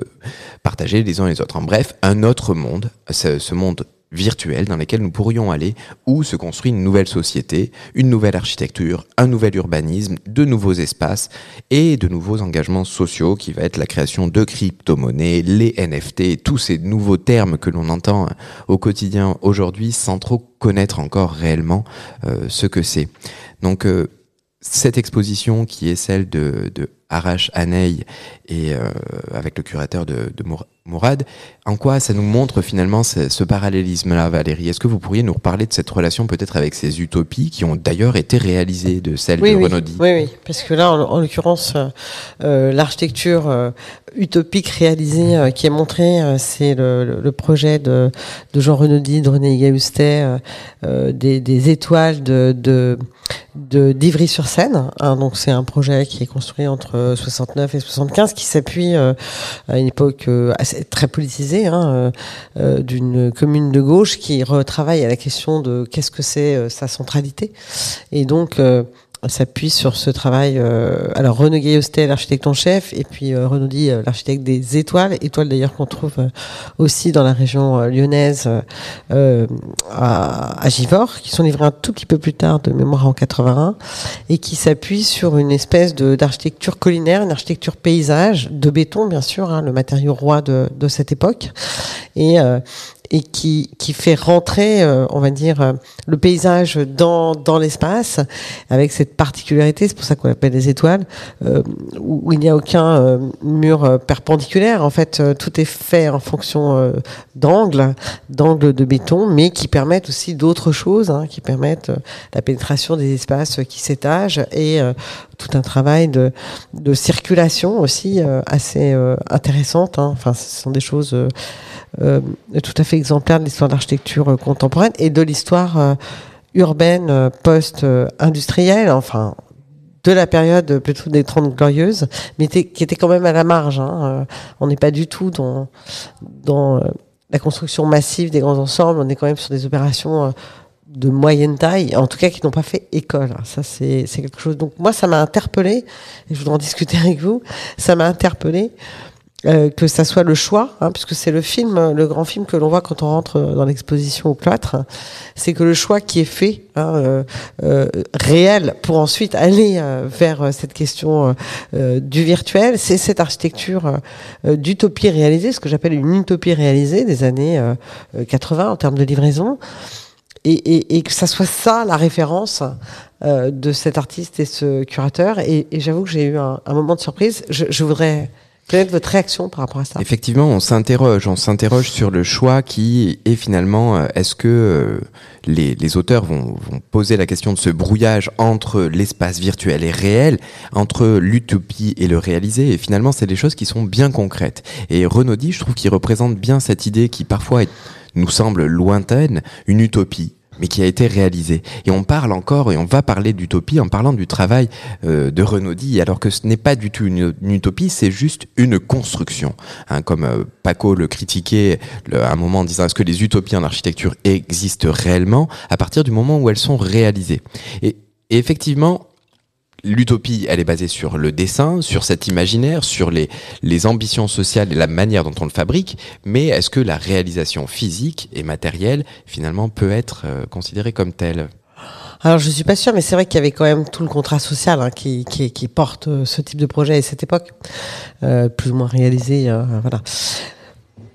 partagées les les autres. En bref, un autre monde, ce, monde virtuel dans lequel nous pourrions aller où se construit une nouvelle société, une nouvelle architecture, un nouvel urbanisme, de nouveaux espaces et de nouveaux engagements sociaux qui va être la création de crypto-monnaies, les NFT, tous ces nouveaux termes que l'on entend au quotidien aujourd'hui sans trop connaître encore réellement euh, ce que c'est. Donc euh, cette exposition qui est celle de, de Arash Haney et euh, avec le curateur de, de Mourad, en quoi ça nous montre finalement ce, ce parallélisme-là, Valérie? Est-ce que vous pourriez nous reparler de cette relation peut-être avec ces utopies qui ont d'ailleurs été réalisées de celles oui, de oui, Renaudie oui, oui, parce que là, en, en l'occurrence, euh, euh, l'architecture euh, utopique réalisée euh, qui est montrée, c'est le, le- le projet de, de Jean Renaudie, de René Gaustet, des, des étoiles de, de, de d'Ivry-sur-Seine. hein. donc c'est un projet qui est construit entre 69 et 75, qui s'appuie euh, à une époque euh, assez, très politisée hein, euh, euh, d'une commune de gauche qui retravaille à la question de qu'est-ce que c'est euh, sa centralité. Et donc s'appuie sur ce travail. euh, alors Renaud Gaillostet, l'architecte en chef, et puis euh, Renaud Di, euh, l'architecte des étoiles, étoiles d'ailleurs qu'on trouve euh, aussi dans la région euh, lyonnaise à, à Givors, qui sont livrés un tout petit peu plus tard de mémoire en 81, et qui s'appuie sur une espèce d'architecture collinaire, une architecture paysage, de béton bien sûr, hein, le matériau roi de, de cette époque, et et qui, qui fait rentrer, euh, on va dire, euh, le paysage dans, dans l'espace, avec cette particularité, c'est pour ça qu'on l'appelle les étoiles, euh, où, il n'y a aucun mur perpendiculaire. En fait, tout est fait en fonction d'angles, d'angles de béton, mais qui permettent aussi d'autres choses, hein, qui permettent la pénétration des espaces qui s'étagent et tout un travail de, de circulation aussi assez intéressante. hein. Enfin, ce sont des choses tout à fait exemplaires de l'histoire de l'architecture euh, contemporaine et de l'histoire euh, urbaine euh, post-industrielle, enfin de la période plutôt des Trente Glorieuses, mais qui était quand même à la marge. hein. On n'est pas du tout dans, dans la construction massive des grands ensembles, on est quand même sur des opérations de moyenne taille, en tout cas qui n'ont pas fait école. Ça, c'est quelque chose. Donc moi, ça m'a interpellé, et je voudrais en discuter avec vous. Ça m'a interpellé euh, que ça soit le choix, hein, puisque c'est le film, le grand film que l'on voit quand on rentre dans l'exposition au cloître, c'est que le choix qui est fait, hein, euh, euh, réel, pour ensuite aller euh, vers euh, cette question du virtuel, c'est cette architecture d'utopie réalisée, ce que j'appelle une utopie réalisée des années euh, euh, 80 en termes de livraison, et, et, et que ça soit ça la référence de cet artiste et ce curateur. Et, et j'avoue que j'ai eu un, un moment de surprise. Je, je voudrais connaître votre réaction par rapport à ça? Effectivement, on s'interroge, on s'interroge sur le choix qui est finalement, euh, est-ce que euh, les, les auteurs vont, vont poser la question de ce brouillage entre l'espace virtuel et réel, entre l'utopie et le réalisé, et finalement, c'est des choses qui sont bien concrètes. Et Renaudi, je trouve qu'il représente bien cette idée qui parfois est- nous semble lointaine, une utopie mais qui a été réalisée. Et on parle encore, et on va parler d'utopie en parlant du travail euh, de Renaudi, alors que ce n'est pas du tout une, utopie, c'est juste une construction. Hein, comme euh, Paco le critiquait à un moment en disant est-ce que les utopies en architecture existent réellement à partir du moment où elles sont réalisées? Et effectivement, L'utopie, elle est basée sur le dessin, sur cet imaginaire, sur les, les ambitions sociales et la manière dont on le fabrique, mais est-ce que la réalisation physique et matérielle, finalement, peut être euh, considérée comme telle? Alors je suis pas sûre, mais c'est vrai qu'il y avait quand même tout le contrat social hein, qui, qui, qui porte euh, ce type de projet à cette époque, euh, plus ou moins réalisé. euh, voilà.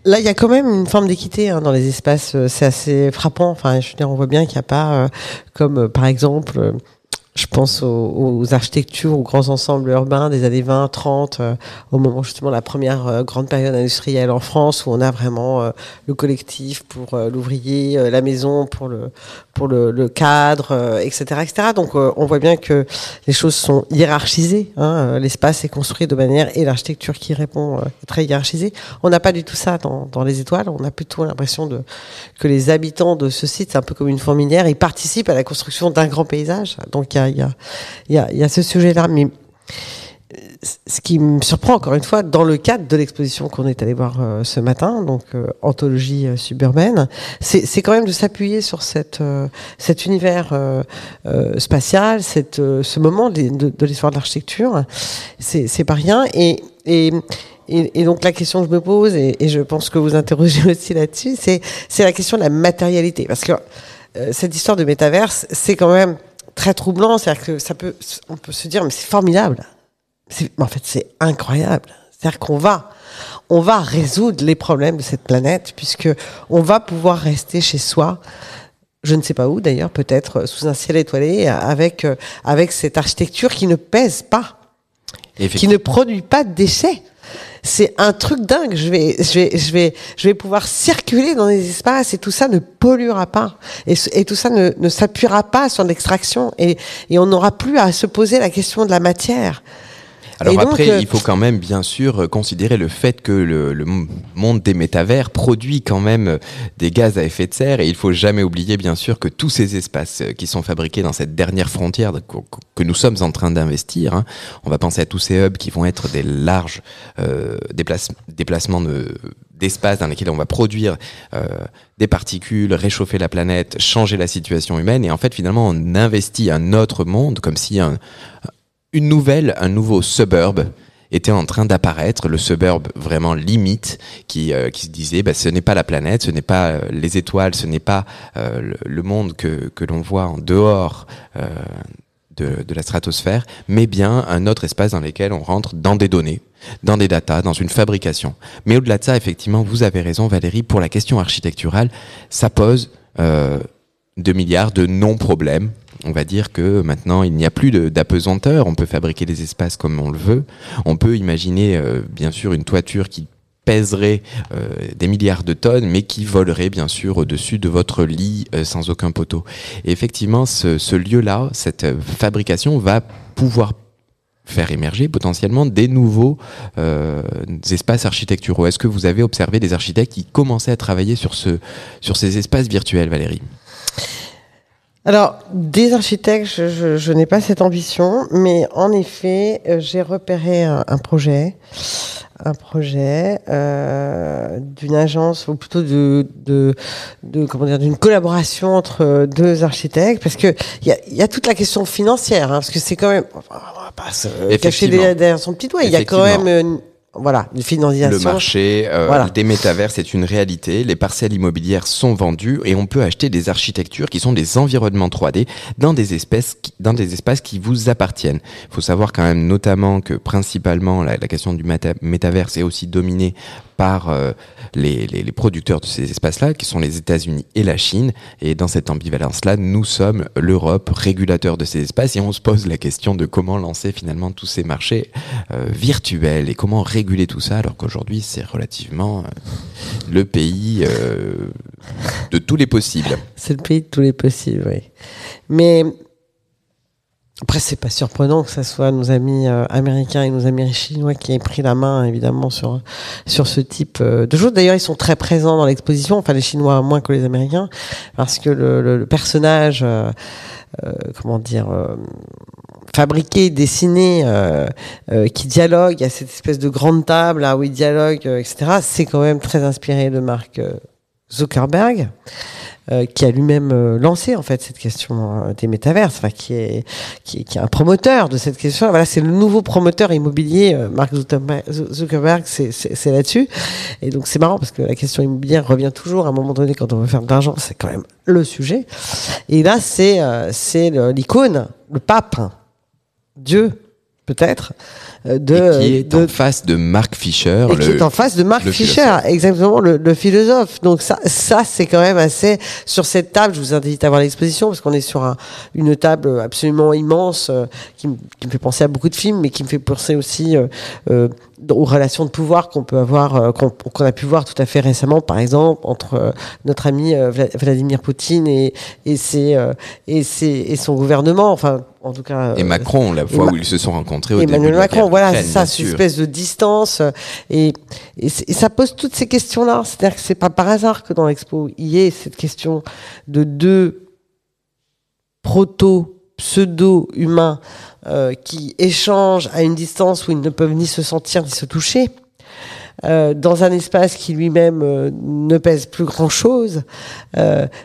Là, il y a quand même une forme d'équité hein, dans les espaces. C'est assez frappant. Enfin, je veux dire, on voit bien qu'il n'y a pas, euh, comme par exemple, je pense aux, architectures, aux grands ensembles urbains des années 20, 30, euh, au moment justement de la première euh, grande période industrielle en France, où on a vraiment euh, le collectif pour l'ouvrier, la maison pour le pour le, cadre, etc., etc. Donc, on voit bien que les choses sont hiérarchisées. Hein, L'espace est construit de manière et l'architecture qui répond est très hiérarchisée. On n'a pas du tout ça dans, dans les étoiles. On a plutôt l'impression de que les habitants de ce site, c'est un peu comme une fourmilière, ils participent à la construction d'un grand paysage. Donc il y a, y y a ce sujet-là. Mais ce qui me surprend encore une fois, dans le cadre de l'exposition qu'on est allé voir euh, ce matin, donc euh, anthologie euh, suburbaine, c'est quand même de s'appuyer sur cette, cet univers spatial, cette, ce moment de, l'histoire de l'architecture. C'est pas rien. Et, et et, donc la question que je me pose, et, et je pense que vous interrogez aussi là-dessus, c'est la question de la matérialité, parce que cette histoire de métaverse, c'est quand même très troublant. C'est-à-dire que ça peut, on peut se dire, mais c'est formidable. En fait, c'est incroyable. C'est-à-dire qu'on va, on va résoudre les problèmes de cette planète, puisque on va pouvoir rester chez soi. Je ne sais pas où d'ailleurs, peut-être sous un ciel étoilé, avec euh, avec cette architecture qui ne pèse pas qui ne produit pas de déchets. C'est un truc dingue. Je vais, je vais, je vais, je vais pouvoir circuler dans les espaces et tout ça ne polluera pas. Et, tout ça ne, s'appuiera pas sur l'extraction et on n'aura plus à se poser la question de la matière. Alors Et après, euh, il faut quand même bien sûr euh, considérer le fait que le, le monde des métavers produit quand même euh, des gaz à effet de serre. Et il faut jamais oublier bien sûr que tous ces espaces qui sont fabriqués dans cette dernière frontière que, que nous sommes en train d'investir, hein, on va penser à tous ces hubs qui vont être des larges euh, déplace- déplacements de d'espace dans lesquels on va produire euh, des particules, réchauffer la planète, changer la situation humaine. Et en fait finalement on investit un autre monde comme si un, une nouvelle, un nouveau suburb était en train d'apparaître, le suburb vraiment limite, qui, euh, se disait, bah, ce n'est pas la planète, ce n'est pas euh, les étoiles, ce n'est pas euh, le, monde que, l'on voit en dehors de, de la stratosphère, mais bien un autre espace dans lequel on rentre dans des données, dans des datas, dans une fabrication. Mais au-delà de ça, effectivement, vous avez raison, Valérie, pour la question architecturale, ça pose 2 milliards de non-problèmes. On va dire que maintenant, il n'y a plus d'apesanteur. On peut fabriquer des espaces comme on le veut. On peut imaginer, euh, bien sûr, une toiture qui pèserait euh, des milliards de tonnes, mais qui volerait bien sûr au-dessus de votre lit euh, sans aucun poteau. Effectivement, ce, lieu-là, cette fabrication va pouvoir faire émerger potentiellement des nouveaux espaces architecturaux. Est-ce que vous avez observé des architectes qui commençaient à travailler sur, ce, sur ces espaces virtuels, Valérie? Alors, des architectes, je, je- je n'ai pas cette ambition, mais en effet, euh, j'ai repéré un, un projet, un projet euh, d'une agence, ou plutôt de, de, de comment dire, d'une collaboration entre deux architectes, parce que il y a, il y a toute la question financière, hein, parce que c'est quand même, on va pas se cacher derrière, son petit doigt, il y a quand même, une, voilà, une financiation. Le marché euh, Voilà. des métavers, c'est une réalité. Les parcelles immobilières sont vendues et on peut acheter des architectures qui sont des environnements 3D dans des espèces, qui- dans des espaces qui vous appartiennent. Il faut savoir quand même notamment que principalement la, la question du méta- métavers est aussi dominée par euh, les, les- les producteurs de ces espaces-là, qui sont les États-Unis et la Chine. Et dans cette ambivalence-là, nous sommes l'Europe, régulateur de ces espaces, et on se pose la question de comment lancer finalement tous ces marchés euh, virtuels et comment réguler tout ça, alors qu'aujourd'hui c'est relativement euh, le pays euh, de tous les possibles. C'est le pays de tous les possibles, oui. Mais après, c'est pas surprenant que ce soit nos amis euh, américains et nos amis chinois qui aient pris la main, évidemment, sur sur ce type euh, de choses. D'ailleurs, ils sont très présents dans l'exposition. Enfin, les Chinois moins que les Américains, parce que le, le- le personnage, euh, euh, comment dire. fabriqué, dessiné, euh, euh, qui dialogue, a cette espèce de grande table là où il dialogue, euh, etc. C'est quand même très inspiré de Mark Zuckerberg euh, qui a lui-même euh, lancé en fait cette question euh, des métaverses, enfin qui est qui est, qui est un promoteur de cette question. Voilà, c'est le nouveau promoteur immobilier, Mark Zuckerberg, c'est là-dessus. Et donc c'est marrant parce que la question immobilière revient toujours à un moment donné quand on veut faire de l'argent, c'est quand même le sujet. Et là c'est c'est l'icône, le pape, hein, Dieu peut-être, de, et qui est de- en face de Mark Fisher, et qui le, est en face de Mark philosophe. exactement le, le philosophe. Donc ça, ça c'est quand même assez sur cette table. Je vous invite à voir l'exposition parce qu'on est sur un- une table absolument immense euh, qui, me- qui me fait penser à beaucoup de films, mais qui me fait penser aussi euh, euh, aux relations de pouvoir qu'on peut avoir, euh, qu'on qu'on a pu voir tout à fait récemment, par exemple entre euh, notre ami euh, Vla- Vladimir Poutine et et ses, euh, et ses, et son gouvernement. Enfin, en tout cas. et Macron, la fois Ma- où ils se sont rencontrés au début Emmanuel de la Macron, voilà, c'est ça, cette espèce de distance. Et, et, et ça pose toutes ces questions-là. C'est-à-dire que c'est pas par hasard que dans l'expo, il y ait cette question de deux proto, pseudo-humains euh, qui échangent à une distance où ils ne peuvent ni se sentir ni se toucher. euh, dans un espace qui lui-même euh, ne pèse plus grand-chose,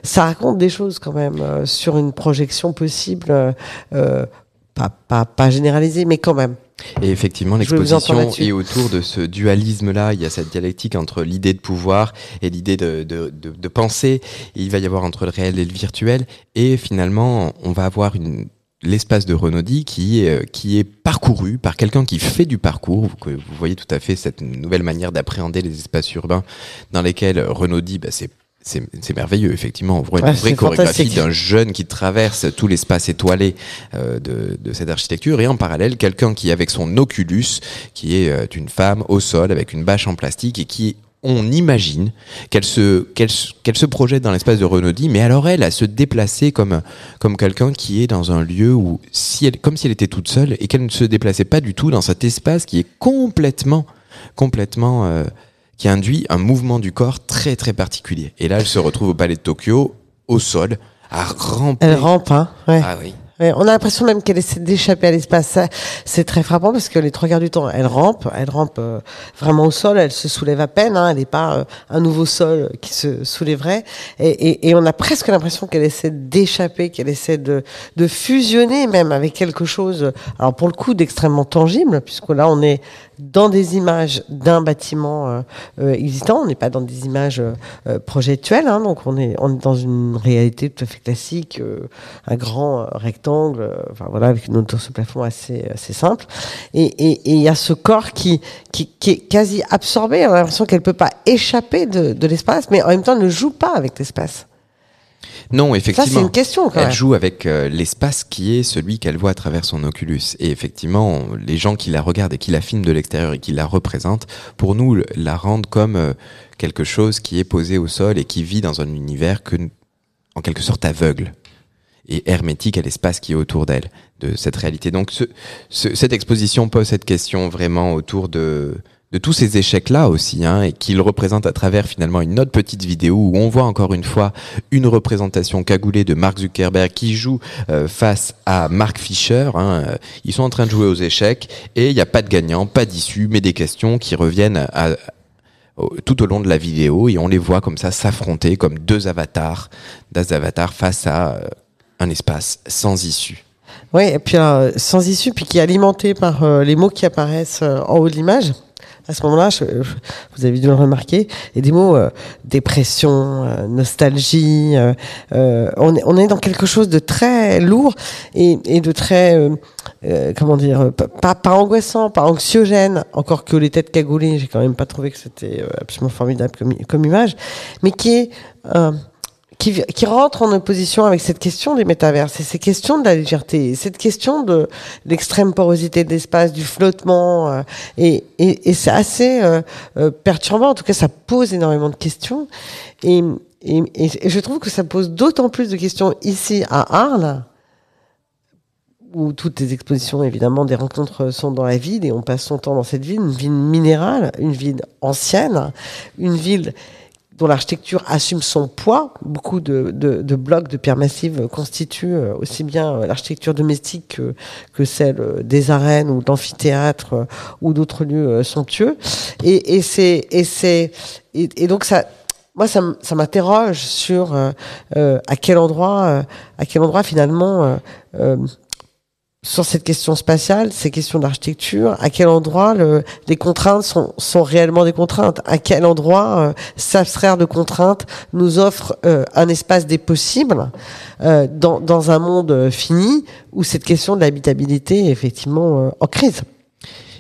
ça raconte des choses quand même sur une projection possible, pas, pas, pas généralisée, mais quand même. Et effectivement, l'exposition est autour de ce dualisme-là. Il y a cette dialectique entre l'idée de pouvoir et l'idée de, de, de, de penser. Et il va y avoir entre le réel et le virtuel. Et finalement, on va avoir une l'espace de Renaudie qui est, euh, qui est parcouru par quelqu'un qui fait du parcours. Vous, voyez tout à fait cette nouvelle manière d'appréhender les espaces urbains dans lesquels Renaudie, bah, c'est c'est c'est merveilleux, effectivement. On voit une Ouais, vraie chorégraphie d'un jeune qui traverse tout l'espace étoilé euh, de, de cette architecture et en parallèle quelqu'un qui avec son Oculus qui est euh, une femme au sol avec une bâche en plastique et qui on imagine qu'elle se qu'elle se- qu'elle se projette dans l'espace de Renaudie mais alors elle à se déplacer comme comme quelqu'un qui est dans un lieu où si elle comme si elle était toute seule et qu'elle ne se déplaçait pas du tout dans cet espace qui est complètement complètement euh, qui induit un mouvement du corps très très particulier et là elle se retrouve au palais de Tokyo au sol à ramper Elle rampe, hein. Ouais. ah oui On a l'impression même qu'elle essaie d'échapper à l'espace. C'est très frappant parce que les trois quarts du temps, elle rampe, elle rampe euh, vraiment au sol, elle se soulève à peine, hein, elle n'est pas euh, un nouveau sol qui se soulèverait. Et, on a presque l'impression qu'elle essaie d'échapper, qu'elle essaie de, fusionner même avec quelque chose, alors pour le coup d'extrêmement tangible, puisque là on est dans des images d'un bâtiment euh, existant, on n'est pas dans des images euh, projectuelles, hein, donc on est, dans une réalité tout à fait classique, un grand euh, rectangle, euh, enfin voilà, avec une hauteur sous plafond assez, assez simple. Et il y a ce corps qui, qui, qui est quasi absorbé, on a l'impression qu'elle peut pas échapper de, de l'espace, mais en même temps ne joue pas avec l'espace. Non, Ça, effectivement. c'est une question quand Elle même. joue avec euh, l'espace qui est celui qu'elle voit à travers son Oculus. Et effectivement, on- les gens qui la regardent et qui la filment de l'extérieur et qui la représentent, pour nous, la rendent comme euh, quelque chose qui est posé au sol et qui vit dans un univers que, en quelque sorte aveugle et hermétique à l'espace qui est autour d'elle, de cette réalité. Donc, ce, ce- cette exposition pose cette question vraiment autour de, de tous ces échecs-là aussi, hein, et qu'il représente à travers finalement une autre petite vidéo où on voit encore une fois une représentation cagoulée de Mark Zuckerberg qui joue euh, face à Mark Fisher. hein. Euh, Ils sont en train de jouer aux échecs et il n'y a pas de gagnant, pas d'issue, mais des questions qui reviennent à- tout au long de la vidéo et on les voit comme ça s'affronter comme deux avatars, deux avatars face à euh, un espace sans issue. Oui, et puis euh, sans issue, puis qui est alimenté par euh, les mots qui apparaissent euh, en haut de l'image. À ce moment-là, vous avez dû le remarquer, et des mots euh, dépression, nostalgie. on, est, dans quelque chose de très lourd et, de très, comment dire, pas- angoissant, pas anxiogène. Encore que les têtes cagoulées, j'ai quand même pas trouvé que c'était absolument formidable comme, image, mais qui est qui, qui rentre en opposition avec cette question des métaverses et ces questions de la légèreté, cette question de l'extrême porosité de l'espace, du flottement, euh, et, et, et c'est assez euh, euh, perturbant. En tout cas, ça pose énormément de questions, et, et, et je trouve que ça pose d'autant plus de questions ici à Arles où toutes les expositions, évidemment, des rencontres sont dans la ville et on passe son temps dans cette ville, une ville minérale, une ville ancienne, une ville dont l'architecture assume son poids. Beaucoup de, de, de blocs de pierre massive constituent euh, aussi bien euh, l'architecture domestique que, que celle euh, des arènes ou d'amphithéâtres ou d'autres lieux somptueux. Et, et c'est et c'est et, donc ça. Moi, ça, m'interroge sur euh, à quel endroit, à quel endroit finalement, sur cette question spatiale, ces questions d'architecture, à quel endroit le, les contraintes sont, sont réellement des contraintes, à quel endroit euh, s'abstraire de contraintes nous offre euh, un espace des possibles euh, dans, dans un monde euh, fini où cette question de l'habitabilité est effectivement euh, en crise?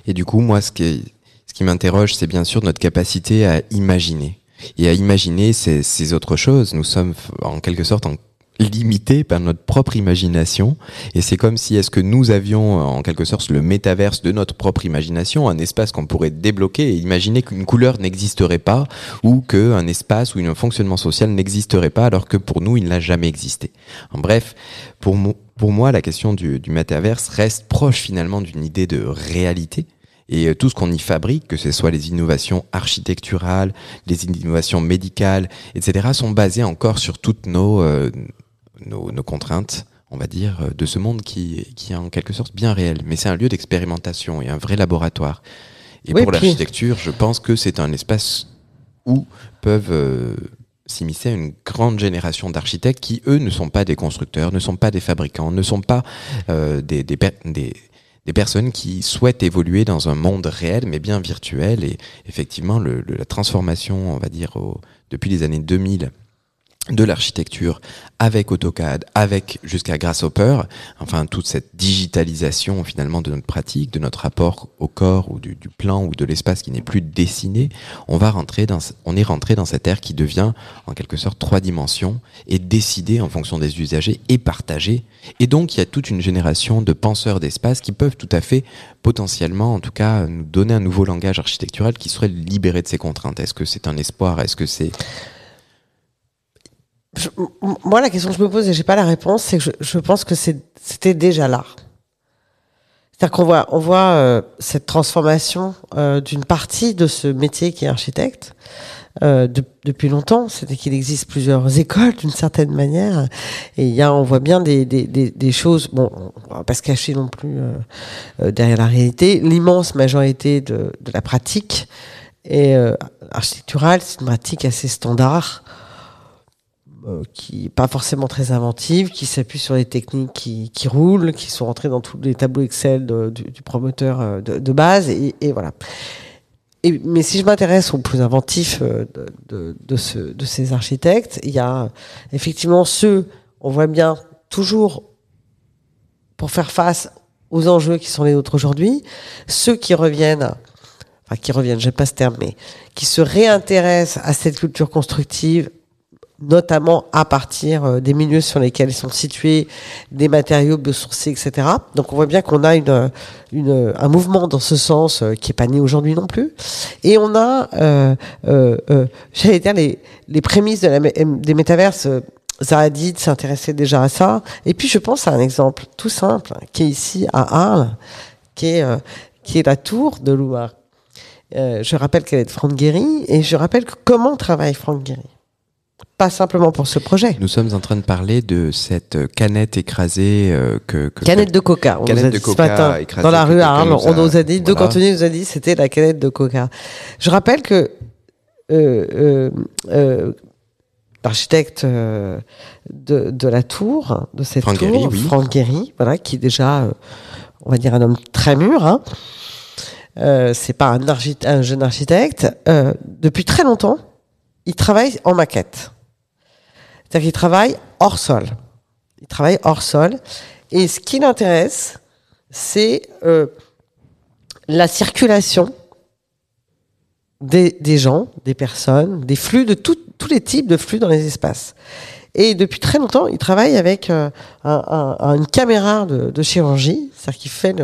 Et du coup, moi, ce qui, ce qui m'interroge, c'est bien sûr notre capacité à imaginer. Et à imaginer ces, ces autres choses. Nous sommes en quelque sorte en limités par notre propre imagination. Et c'est comme si est-ce que nous avions euh, en quelque sorte le métaverse de notre propre imagination, un espace qu'on pourrait débloquer et imaginer qu'une couleur n'existerait pas ou qu'un espace ou un fonctionnement social n'existerait pas alors que pour nous, il n'a jamais existé. En bref, pour, pour moi, la question du, du métaverse reste proche finalement d'une idée de réalité. Et euh, tout ce qu'on y fabrique, que ce soit les innovations architecturales, les innovations médicales, etc., sont basées encore sur toutes nos, euh, nos, nos contraintes, on va dire, euh, de ce monde qui, qui est en quelque sorte bien réel. Mais c'est un lieu d'expérimentation et un vrai laboratoire. Et Oui, pour puis- l'architecture, je pense que c'est un espace où peuvent euh, s'immiscer une grande génération d'architectes qui, eux, ne sont pas des constructeurs, ne sont pas des fabricants, ne sont pas euh, des, des, per- des, des personnes qui souhaitent évoluer dans un monde réel, mais bien virtuel. Et effectivement, le, la transformation, on va dire, depuis les années 2000 de l'architecture avec AutoCAD, avec jusqu'à Grasshopper, enfin toute cette digitalisation finalement de notre pratique, de notre rapport au corps ou du, du plan ou de l'espace qui n'est plus dessiné, on va rentrer dans, on est rentré dans cette ère qui devient en quelque sorte trois dimensions et décidée en fonction des usagers et partagée. Et donc il y a toute une génération de penseurs d'espace qui peuvent tout à fait potentiellement, en tout cas, nous donner un nouveau langage architectural qui serait libéré de ces contraintes. Est-ce que c'est un espoir? Est-ce que c'est Moi, la question que je me pose et j'ai pas la réponse, c'est que je, je pense que c'était déjà là. C'est-à-dire qu'on voit, on voit euh, cette transformation euh, d'une partie de ce métier qui est architecte euh, de- depuis longtemps. C'était qu'il existe plusieurs écoles d'une certaine manière, et il y a, on voit bien des, des, des, choses. Bon, on va pas se cacher non plus euh, euh, derrière la réalité. L'immense majorité de, de la pratique est euh, architecturale. C'est une pratique assez standard qui est pas forcément très inventive, qui s'appuie sur les techniques qui, qui roulent, qui sont rentrées dans tous les tableaux Excel de- du, du promoteur euh, de, de base, et, et voilà. Et, mais si je m'intéresse aux plus inventifs euh, de, de, de, ce, de ces architectes, il y a effectivement ceux, on voit bien toujours pour faire face aux enjeux qui sont les nôtres aujourd'hui, ceux qui reviennent, enfin qui reviennent, j'aime pas ce terme, mais qui se réintéressent à cette culture constructive, notamment à partir euh, des milieux sur lesquels sont situés, des matériaux biosourcés, etc. Donc on voit bien qu'on a une, une, un mouvement dans ce sens euh, qui est pas né aujourd'hui non plus. Et on a, euh, euh, euh, j'allais dire, les, les prémices de la, des métaverses. euh, Zahadid s'intéressait déjà à ça. Et puis je pense à un exemple tout simple qui est ici à Arles, qui est, euh, qui est la tour de. Euh, je rappelle qu'elle est de Franck Guéry et je rappelle comment travaille Franck Guéry? Pas simplement pour ce projet. Nous sommes en train de parler de cette canette écrasée euh, que, que Canette de coca. On Canette nous a de dit coca ce matin écrasée dans la rue à Arles. On nous a dit, deux voilà. cantonniers nous a dit, c'était la canette de coca. Je rappelle que euh, euh, euh, l'architecte euh, de, de la tour, de cette Franck tour, Guéry, oui. Franck Guéry, voilà, qui est déjà, on va dire, un homme très mûr. Hein. C'est pas un, jeune architecte. Depuis très longtemps, il travaille en maquette. C'est-à-dire qu'il travaille hors sol. Il travaille hors sol. Et ce qui l'intéresse, c'est euh, la circulation des, gens, des personnes, des flux, de tous les types de flux dans les espaces. Et depuis très longtemps, il travaille avec euh, un- un- une caméra de, chirurgie, c'est-à-dire qu'il fait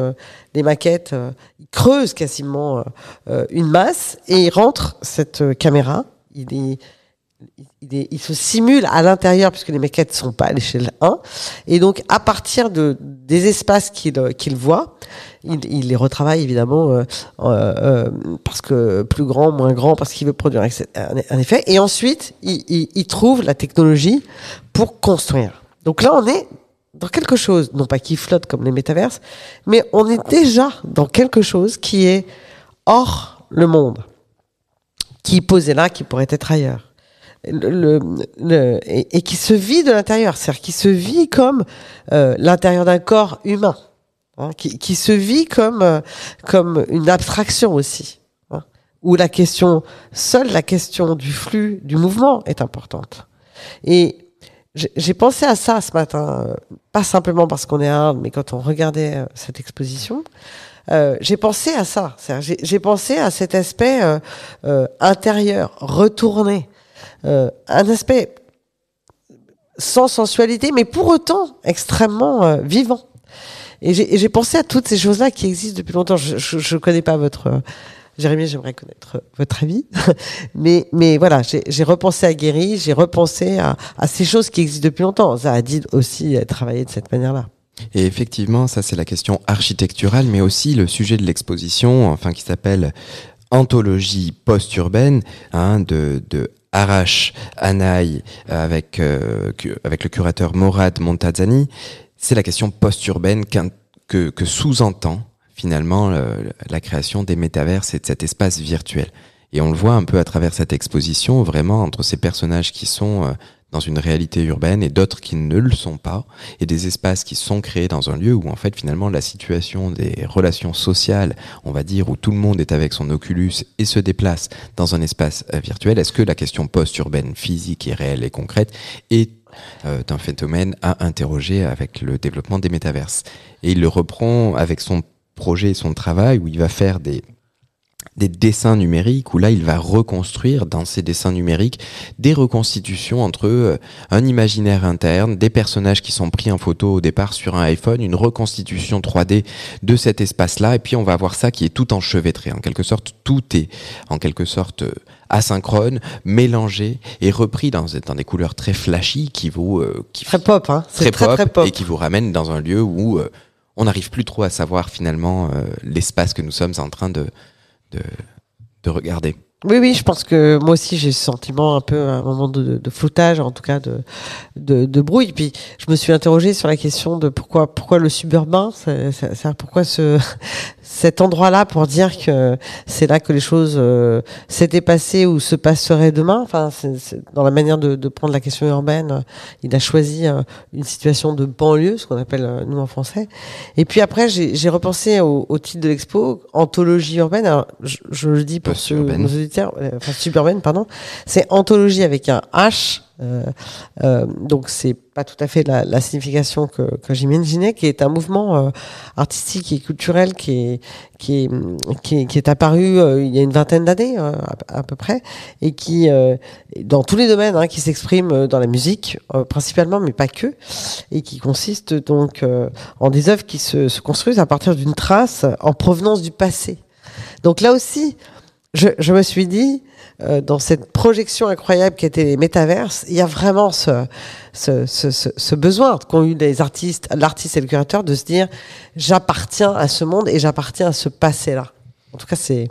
des maquettes, euh, il creuse quasiment une masse et il rentre cette caméra. Il se simule à l'intérieur puisque les maquettes sont pas à l'échelle 1 et donc à partir de des espaces qu'il qu'il voit il, les retravaille évidemment euh, euh, euh, parce que plus grand moins grand parce qu'il veut produire un, effet. Et ensuite il trouve la technologie pour construire. Donc là on est dans quelque chose non pas qui flotte comme les métaverses mais on est déjà dans quelque chose qui est hors le monde qui posé là qui pourrait être ailleurs le, le- le- et, qui se vit de l'intérieur, c'est-à-dire qui se vit comme euh, l'intérieur d'un corps humain. hein, qui, qui se vit comme, euh, comme une abstraction aussi. hein, où la question, seule la question du flux, du mouvement est importante. Et j'ai j'ai pensé à ça ce matin, euh, pas simplement parce qu'on est à Arles, mais quand on regardait euh, cette exposition, euh, j'ai pensé à ça. J'ai pensé à cet aspect euh, euh, intérieur, retourné, euh, un aspect sans sensualité, mais pour autant extrêmement vivant. Et j'ai pensé à toutes ces choses-là qui existent depuis longtemps. Je ne connais pas votre... Jérémy, j'aimerais connaître votre avis. mais, mais voilà, j'ai j'ai repensé à Guéry, j'ai repensé à, à ces choses qui existent depuis longtemps. Zahadid aussi a travaillé de cette manière-là. Et effectivement, ça c'est la question architecturale, mais aussi le sujet de l'exposition, enfin qui s'appelle Anthologie post-urbaine, hein, de, de Arash Anaï avec, euh, avec le curateur Morad Montazani. C'est la question post-urbaine qu'un- que, que sous-entend finalement le- la création des métaverses et de cet espace virtuel. Et on le voit un peu à travers cette exposition, vraiment entre ces personnages qui sont euh, dans une réalité urbaine et d'autres qui ne le sont pas, et des espaces qui sont créés dans un lieu où en fait finalement la situation des relations sociales, on va dire, où tout le monde est avec son Oculus et se déplace dans un espace euh, virtuel, est-ce que la question post-urbaine, physique et réelle et concrète est euh, un phénomène à interroger avec le développement des métaverses? Et il le reprend avec son projet et son travail où il va faire des des dessins numériques où là il va reconstruire dans ces dessins numériques des reconstitutions entre euh, un imaginaire interne, des personnages qui sont pris en photo au départ sur un iPhone, une reconstitution 3D de cet espace-là et puis on va avoir ça qui est tout enchevêtré en quelque sorte tout est en quelque sorte euh, asynchrone, mélangé et repris dans, dans des couleurs très flashy qui vous euh, qui Très pop, hein. très pop, très pop. et qui vous ramène dans un lieu où euh, on n'arrive plus trop à savoir finalement euh, l'espace que nous sommes en train de, de, de regarder. Oui, oui, je pense que moi aussi j'ai ce sentiment un peu à un moment de, de floutage, en tout cas de, de, de brouille. Puis je me suis interrogée sur la question de pourquoi, pourquoi le suburbain, c'est, c'est- c'est- pourquoi ce, cet endroit-là pour dire que c'est là que les choses euh, s'étaient passées ou se passeraient demain. Enfin, c'est, c'est- dans la manière de, de prendre la question urbaine, euh, il a choisi euh, une situation de banlieue, ce qu'on appelle nous en français. Et puis après, j'ai, j'ai repensé au, au titre de l'expo, anthologie urbaine. Alors, je, je le dis pour ceux, Euh, enfin pardon. C'est anthologie avec un H. euh, euh, donc c'est pas tout à fait la, signification que, que j'imaginais, qui est un mouvement artistique et culturel qui est qui est qui est, apparu il y a une vingtaine d'années à, peu près et qui dans tous les domaines hein, qui s'exprime dans la musique principalement mais pas que et qui consiste donc en des œuvres qui se, se construisent à partir d'une trace en provenance du passé. Donc là aussi, je, me suis dit, euh, dans cette projection incroyable qui était les métaverses, il y a vraiment ce, besoin qu'ont eu les artistes, l'artiste et le curateur de se dire, j'appartiens à ce monde et j'appartiens à ce passé-là. En tout cas, c'est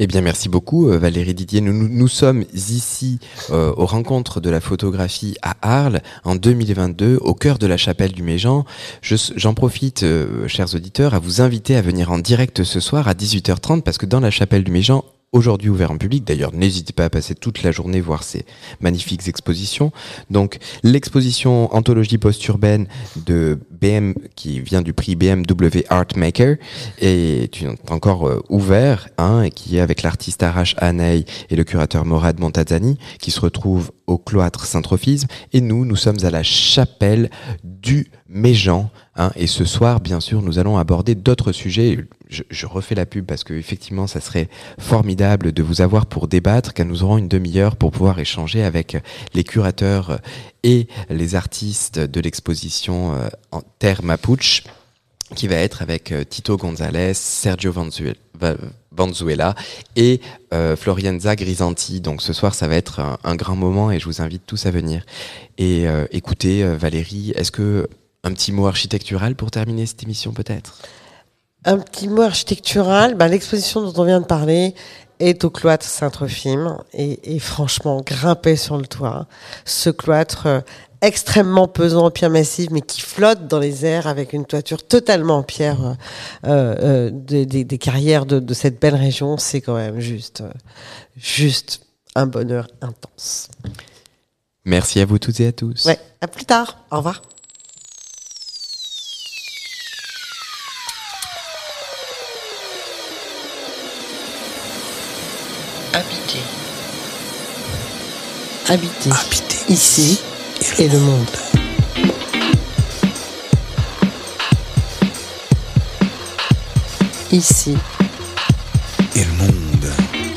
Eh bien, merci beaucoup, euh, Valérie Didier. Nous, sommes ici euh, aux rencontres de la photographie à Arles en 2022, au cœur de la chapelle du Méjean. Je- J'en profite, chers auditeurs, à vous inviter à venir en direct ce soir à 18h30 parce que dans la chapelle du Méjean, aujourd'hui ouvert en public. D'ailleurs, n'hésitez pas à passer toute la journée voir ces magnifiques expositions. Donc, l'exposition Anthologie post-urbaine de BM, qui vient du prix BMW Art Maker, est encore euh, ouvert, hein, et qui est avec l'artiste Arash Hanei et le curateur Morad Montazani, qui se retrouve au cloître Saint-Trophisme. Et nous, nous sommes à la chapelle du Méjean. Hein, et ce soir, bien sûr, nous allons aborder d'autres sujets. Je, je refais la pub parce que effectivement, ça serait formidable de vous avoir pour débattre, car nous aurons une demi-heure pour pouvoir échanger avec les curateurs et les artistes de l'exposition euh, en Terre Mapuche, qui va être avec euh, Tito González, Sergio Vanzuela, Va- Vanzuela et euh, Florienza Grisanti. Donc ce soir, ça va être un, un grand moment et je vous invite tous à venir. Et euh, écoutez, euh, Valérie, est-ce que un petit mot architectural pour terminer cette émission peut-être? Un petit mot architectural. Ben, L'exposition dont on vient de parler est au cloître Saint-Trophime et, et franchement, grimper sur le toit, ce cloître euh, extrêmement pesant en pierre massive, mais qui flotte dans les airs avec une toiture totalement en pierre euh, euh, des, des- des carrières de, de cette belle région, c'est quand même juste, juste un bonheur intense. Merci à vous toutes et à tous. Ouais, à plus tard. Au revoir. Habiter. Habiter. Ici et le monde. Ici Et le monde.